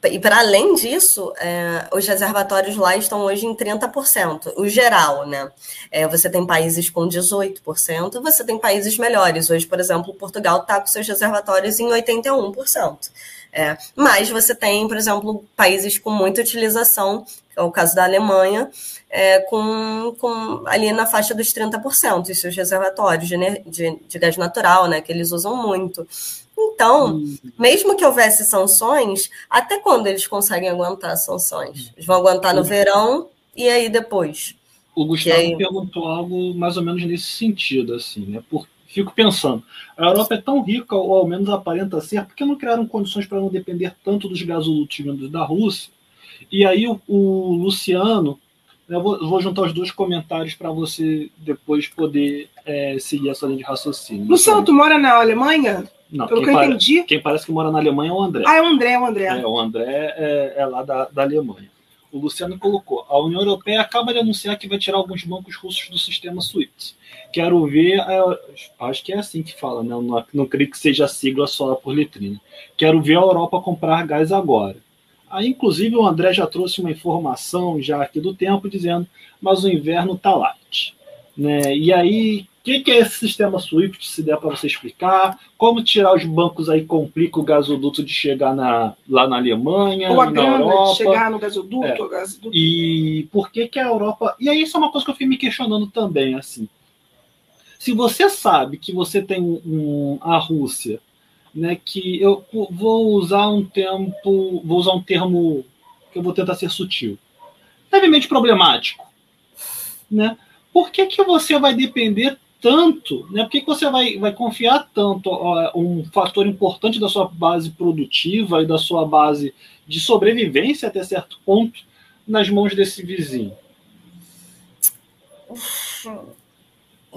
e para além disso, é, os reservatórios lá estão hoje em 30%, o geral, né? É, você tem países com 18%, você tem países melhores. Hoje, por exemplo, Portugal está com seus reservatórios em 81%. É, mas você tem, por exemplo, países com muita utilização, é o caso da Alemanha, é, com, com, ali na faixa dos 30%, os seus reservatórios de, de, de gás natural, né, que eles usam muito. Então, hum. mesmo que houvesse sanções, até quando eles conseguem aguentar as sanções? Eles vão aguentar no verão e aí depois? O Gustavo aí... perguntou algo mais ou menos nesse sentido, assim, né? Por, fico pensando, a Europa é tão rica, ou ao menos aparenta ser, porque não criaram condições para não depender tanto dos gasodutos vindos da Rússia? E aí o, o Luciano, eu vou, vou, juntar os dois comentários para você depois poder é, seguir essa linha de raciocínio. Luciano, tu mora na Alemanha? Não, Pelo que eu entendi. Quem parece que mora na Alemanha é o André. Ah, é o André, é o André. É, o André é, é lá da, da Alemanha. O Luciano colocou: a União Europeia acaba de anunciar que vai tirar alguns bancos russos do sistema SWIFT. Quero ver, é, acho que é assim que fala, né? Não, não creio que seja sigla só por letrina. Quero ver a Europa comprar gás agora. Aí, inclusive, o André já trouxe uma informação já aqui do tempo dizendo, mas o inverno está light. Né? E aí, que, que é esse sistema SWIFT, se der para você explicar? Como tirar os bancos aí complica o gasoduto de chegar na, lá na Alemanha, Ou a na Europa. de chegar no gasoduto, é. gasoduto. E por que que a Europa... E aí isso é uma coisa que eu fiquei me questionando também, assim. Se você sabe que você tem um, a Rússia, né, que eu vou usar um tempo, vou usar um termo que eu vou tentar ser sutil, levemente problemático, né? Por que, que você vai depender tanto, né? Por que, que você vai, vai confiar tanto ó, um fator importante da sua base produtiva e da sua base de sobrevivência até certo ponto nas mãos desse vizinho?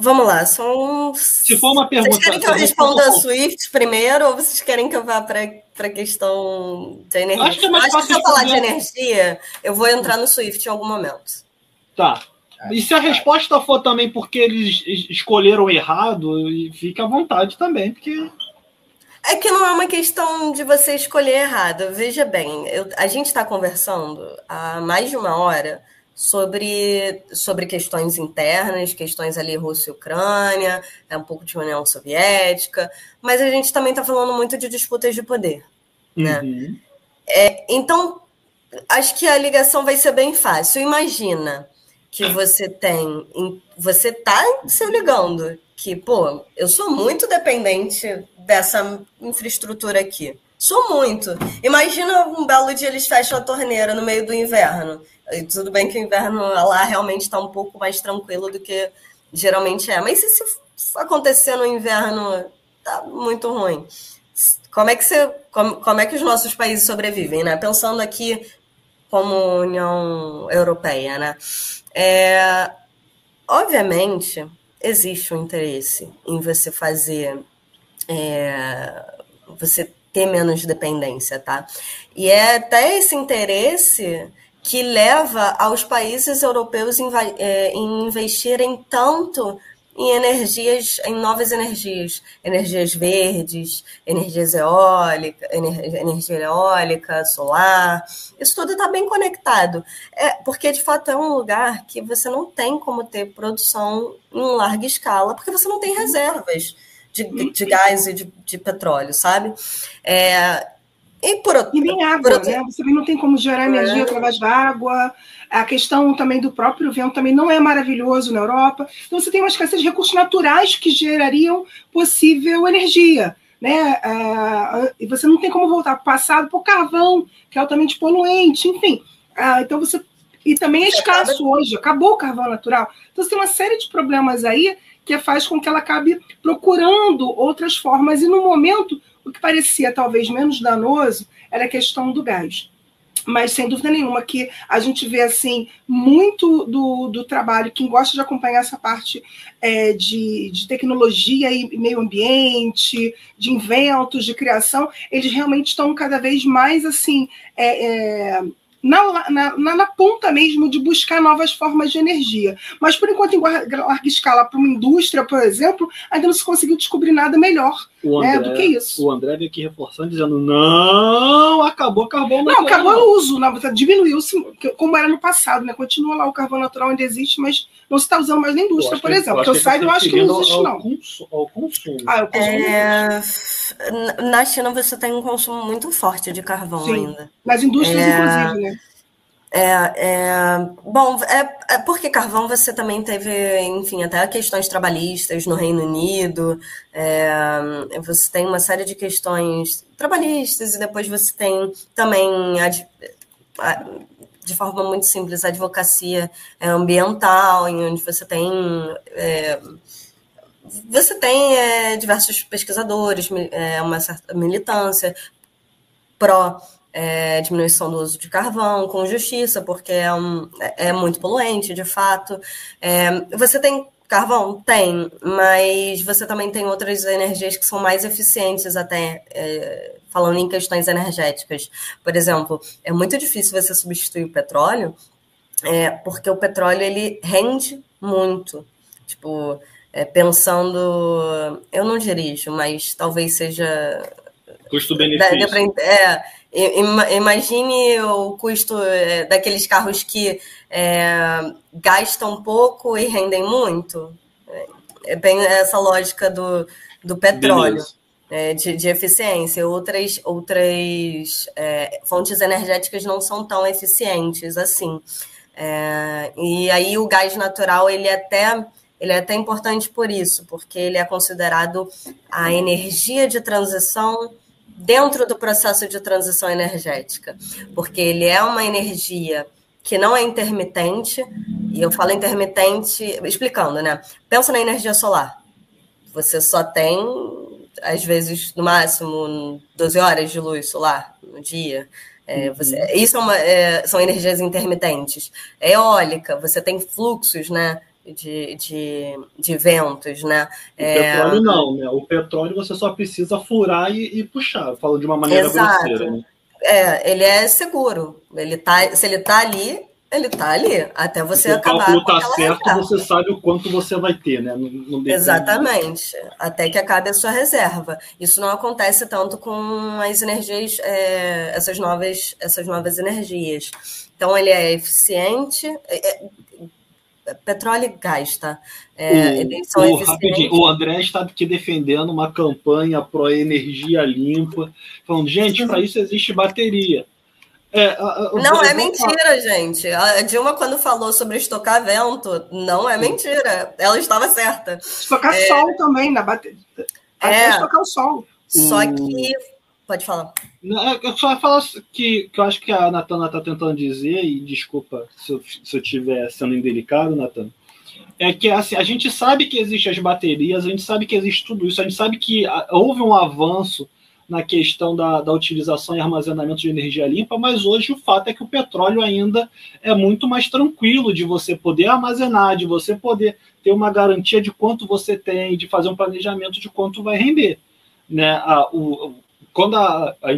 Vamos lá, são. Se for uma pergunta. Vocês querem que eu responda a Swift primeiro ou vocês querem que eu vá para a questão de energia? Acho que, é mais Acho que se eu falar de energia, eu vou entrar no Swift em algum momento. Tá. E se a resposta for também porque eles escolheram errado, fica à vontade também, porque. É que não é uma questão de você escolher errado. Veja bem, eu, a gente está conversando há mais de uma hora sobre, sobre questões internas, questões ali Rússia e Ucrânia, é um pouco de União Soviética, mas a gente também está falando muito de disputas de poder. Né? Uhum. É, então, acho que a ligação vai ser bem fácil. Imagina que você tem, você tá se ligando que, pô, eu sou muito dependente dessa infraestrutura aqui. Sou muito. Imagina um belo dia eles fecham a torneira no meio do inverno. E tudo bem que o inverno lá realmente está um pouco mais tranquilo do que geralmente é. Mas se acontecer no inverno, tá muito ruim. Como é que você, como, como é que os nossos países sobrevivem, né? Pensando aqui como União Europeia, né? É, obviamente, existe um interesse em você fazer. É, você ter menos dependência, tá? E é até esse interesse que leva aos países europeus em, é, em investirem tanto em energias, em novas energias, energias verdes, energias eólica, energia eólica, solar, isso tudo está bem conectado. É, porque de fato é um lugar que você não tem como ter produção em larga escala, porque você não tem reservas de, de gás e de, de petróleo, sabe? É, e, por outro, e nem água, outro... né? Você também não tem como gerar energia é. através da água. A questão também do próprio vento também não é maravilhoso na Europa. Então você tem uma escassez de recursos naturais que gerariam possível energia. Né? Uh, e você não tem como voltar para o passado para o carvão, que é altamente poluente, enfim. Uh, então você. E também é escasso hoje, acabou o carvão natural. Então você tem uma série de problemas aí que faz com que ela acabe procurando outras formas. E no momento o que parecia talvez menos danoso era a questão do gás. Mas sem dúvida nenhuma que a gente vê assim muito do, do trabalho, quem gosta de acompanhar essa parte é, de, de tecnologia e meio ambiente, de inventos, de criação, eles realmente estão cada vez mais assim é, é, na, na, na, ponta mesmo de buscar novas formas de energia. Mas, por enquanto, em larga escala, para uma indústria, por exemplo, ainda não se conseguiu descobrir nada melhor né, André, do que isso. O André veio aqui reforçando, dizendo: não, acabou o carvão natural. Não, acabou o uso, diminuiu-se, como era no passado, né? Continua lá o carvão natural ainda existe, mas não se está usando mais na indústria, por exemplo. Que eu, saiba, eu acho que não existe, não. Ao consumo. Ah, o consumo. É... Na China você tem um consumo muito forte de carvão Sim. ainda. Nas indústrias, é... inclusive, né? É, é, bom, é, é, porque carvão você também teve, enfim, até questões trabalhistas no Reino Unido, é, você tem uma série de questões trabalhistas e depois você tem também, de forma muito simples, a advocacia ambiental, em onde você tem é, você tem é, diversos pesquisadores, é, uma certa militância pró é, diminuição do uso de carvão, com justiça, porque é, um, é, é muito poluente, de fato. É, você tem carvão? Tem, mas você também tem outras energias que são mais eficientes, até é, falando em questões energéticas. Por exemplo, é muito difícil você substituir o petróleo, é, porque o petróleo ele rende muito. Tipo, é, pensando. Eu não dirijo, mas talvez seja. Custo-benefício. É, Imagine o custo é, daqueles carros que é, gastam pouco e rendem muito. É bem essa lógica do, do petróleo, é, de, de, eficiência. Outras, outras é, fontes energéticas não são tão eficientes assim. E aí o gás natural ele é até ele é até importante por isso, porque ele é considerado a energia de transição dentro do processo de transição energética, porque ele é uma energia que não é intermitente, e eu falo intermitente explicando, né? Pensa na energia solar. Você só tem, às vezes, no máximo, 12 horas de luz solar no dia. É, você, isso é uma, é, são energias intermitentes. eólica, você tem fluxos, né? De, de, de ventos, né? O é... petróleo não, né? O petróleo você só precisa furar e, e puxar, falo de uma maneira Exato. grosseira, né? É, ele é seguro. Ele tá, se ele está ali, ele está ali. Até você se acabar. Se o cálculo está certo, reserva. você sabe o quanto você vai ter, né? No, no Exatamente. Até que acabe a sua reserva. Isso não acontece tanto com as energias, é, essas, novas, essas novas energias. Então, ele é eficiente. É, é petróleo e gás, tá? É, o, o, rapidinho, o André está aqui defendendo uma campanha pró energia limpa, falando, gente, para isso existe bateria. É, não é mentira, gente. A Dilma, quando falou sobre estocar vento, não é mentira. Ela estava certa. Estocar é... sol também na bateria. É, estocar o sol. Só que Pode falar. É, eu só falar que, que eu acho que a Natana está tentando dizer, e desculpa se eu estiver sendo indelicado, Natana, é que assim, a gente sabe que existem as baterias, a gente sabe que existe tudo isso, a gente sabe que houve um avanço na questão da, da utilização e armazenamento de energia limpa, mas hoje o fato é que o petróleo ainda é muito mais tranquilo de você poder armazenar, de você poder ter uma garantia de quanto você tem, de fazer um planejamento de quanto vai render. Né? A, o, quando a, a,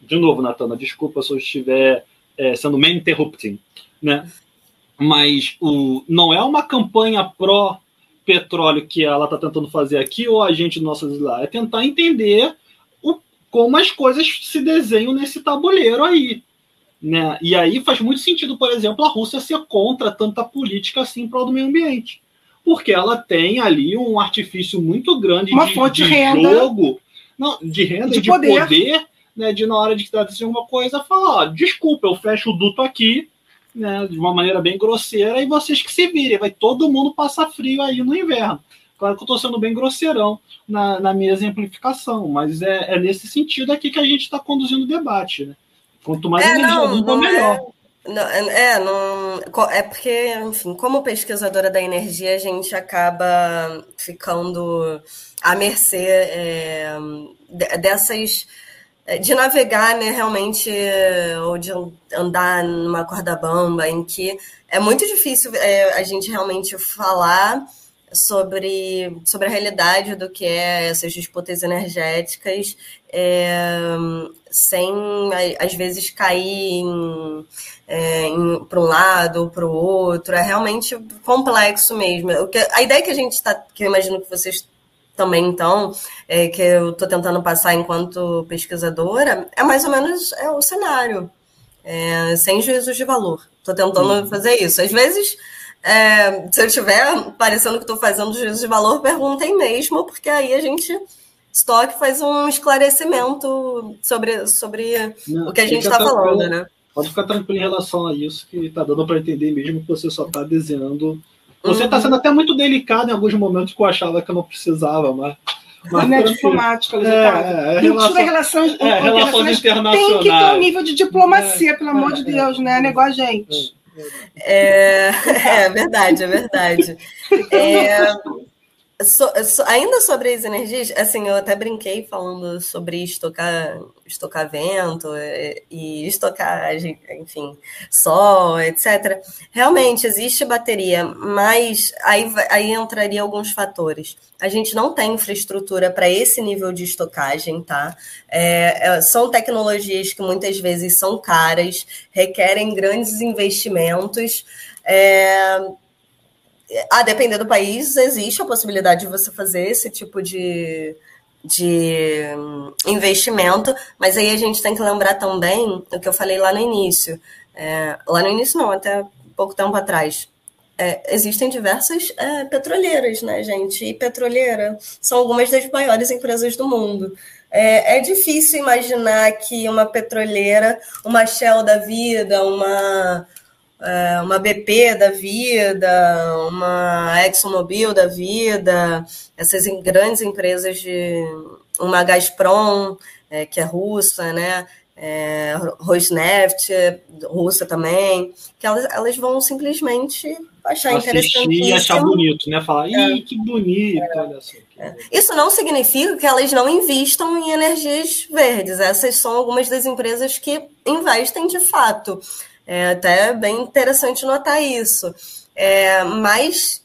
de novo, Natana, desculpa se eu estiver é, sendo meio interrupting, né? Mas o, não é uma campanha pró petróleo que ela está tentando fazer aqui ou a gente nosso lá, é tentar entender o, como as coisas se desenham nesse tabuleiro aí. Né? E aí faz muito sentido, por exemplo, a Rússia ser contra tanta política assim para o meio ambiente. Porque ela tem ali um artifício muito grande Uma de, fonte de renda. jogo não, de renda de, de poder, poder né, de na hora de que decidir alguma coisa, falar, ó, desculpa, eu fecho o duto aqui, né, de uma maneira bem grosseira, e vocês que se virem, vai todo mundo passar frio aí no inverno. Claro que eu estou sendo bem grosseirão na, na minha exemplificação, mas é, é, nesse sentido aqui que a gente está conduzindo o debate. Né? Quanto mais é, energia não, limpa, melhor. É... Não, é, não, é porque, enfim, como pesquisadora da energia, a gente acaba ficando à mercê é, dessas é, de navegar, né, realmente, ou de andar numa corda bamba, em que é muito difícil é, a gente realmente falar sobre, sobre a realidade do que é essas disputas energéticas, é, sem, às vezes, cair é, para um lado ou para o outro. É realmente complexo mesmo. O que, a ideia que a gente está, que eu imagino que vocês também, então, é, que eu estou tentando passar enquanto pesquisadora, é mais ou menos é o cenário, é, sem juízo de valor. Estou tentando fazer isso. Às vezes é, se eu estiver parecendo que estou fazendo juízo de valor, perguntem mesmo, porque aí a gente Stock faz um esclarecimento sobre, sobre Não, o que a gente está falando, né? Pode ficar tranquilo em relação a isso, que está dando para entender mesmo que você só está desenhando. Você está uhum. sendo até muito delicado em alguns momentos que eu achava que eu não precisava, mas. Mas não é diplomática, é, é, é, relação, relações, é, relações internacionais. Tem que ter um nível de diplomacia, é, pelo amor de é, Deus, né? Negócio, gente. É, é verdade, é verdade. É, So, so, ainda sobre as energias, assim, eu até brinquei falando sobre estocar, estocar vento e, e estocagem, enfim, sol, etc. Realmente existe bateria, mas aí, aí entraria alguns fatores. A gente não tem infraestrutura para esse nível de estocagem, tá? É, é, são tecnologias que muitas vezes são caras, requerem grandes investimentos. É, a depender do país, existe a possibilidade de você fazer esse tipo de, de investimento, mas aí a gente tem que lembrar também o que eu falei lá no início. É, lá no início, não, até pouco tempo atrás. É, existem diversas é, petroleiras, né, gente? E petroleira são algumas das maiores empresas do mundo. É, é, difícil imaginar que uma petroleira, uma Shell da vida, uma uma BP da vida, uma ExxonMobil da vida, essas grandes empresas de uma Gazprom, é, que é russa, né? É, Rosneft, russa também, que elas, elas vão simplesmente achar interessante e achar bonito, né? Falar, ih, é. que bonito, é. olha só. É. Isso não significa que elas não investam em energias verdes. Essas são algumas das empresas que investem de fato. É até bem interessante notar isso. É, mas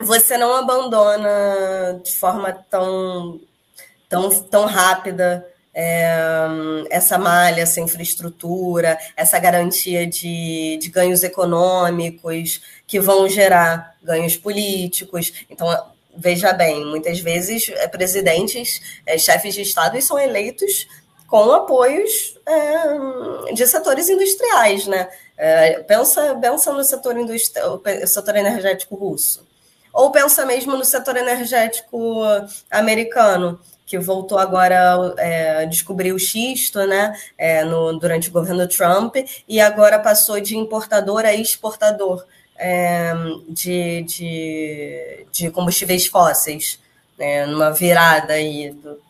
você não abandona de forma tão, tão, tão rápida é, essa malha, essa infraestrutura, essa garantia de, de ganhos econômicos que vão gerar ganhos políticos. Então, veja bem, muitas vezes é, presidentes, é, chefes de Estado são eleitos com apoios é, de setores industriais, né? É, pensa, pensa no setor, industrial, setor energético russo. Ou pensa mesmo no setor energético americano, que voltou agora é, a descobrir o xisto né, é, no, durante o governo Trump, e agora passou de importador a exportador é, de, de, de combustíveis fósseis, né, numa virada aí do,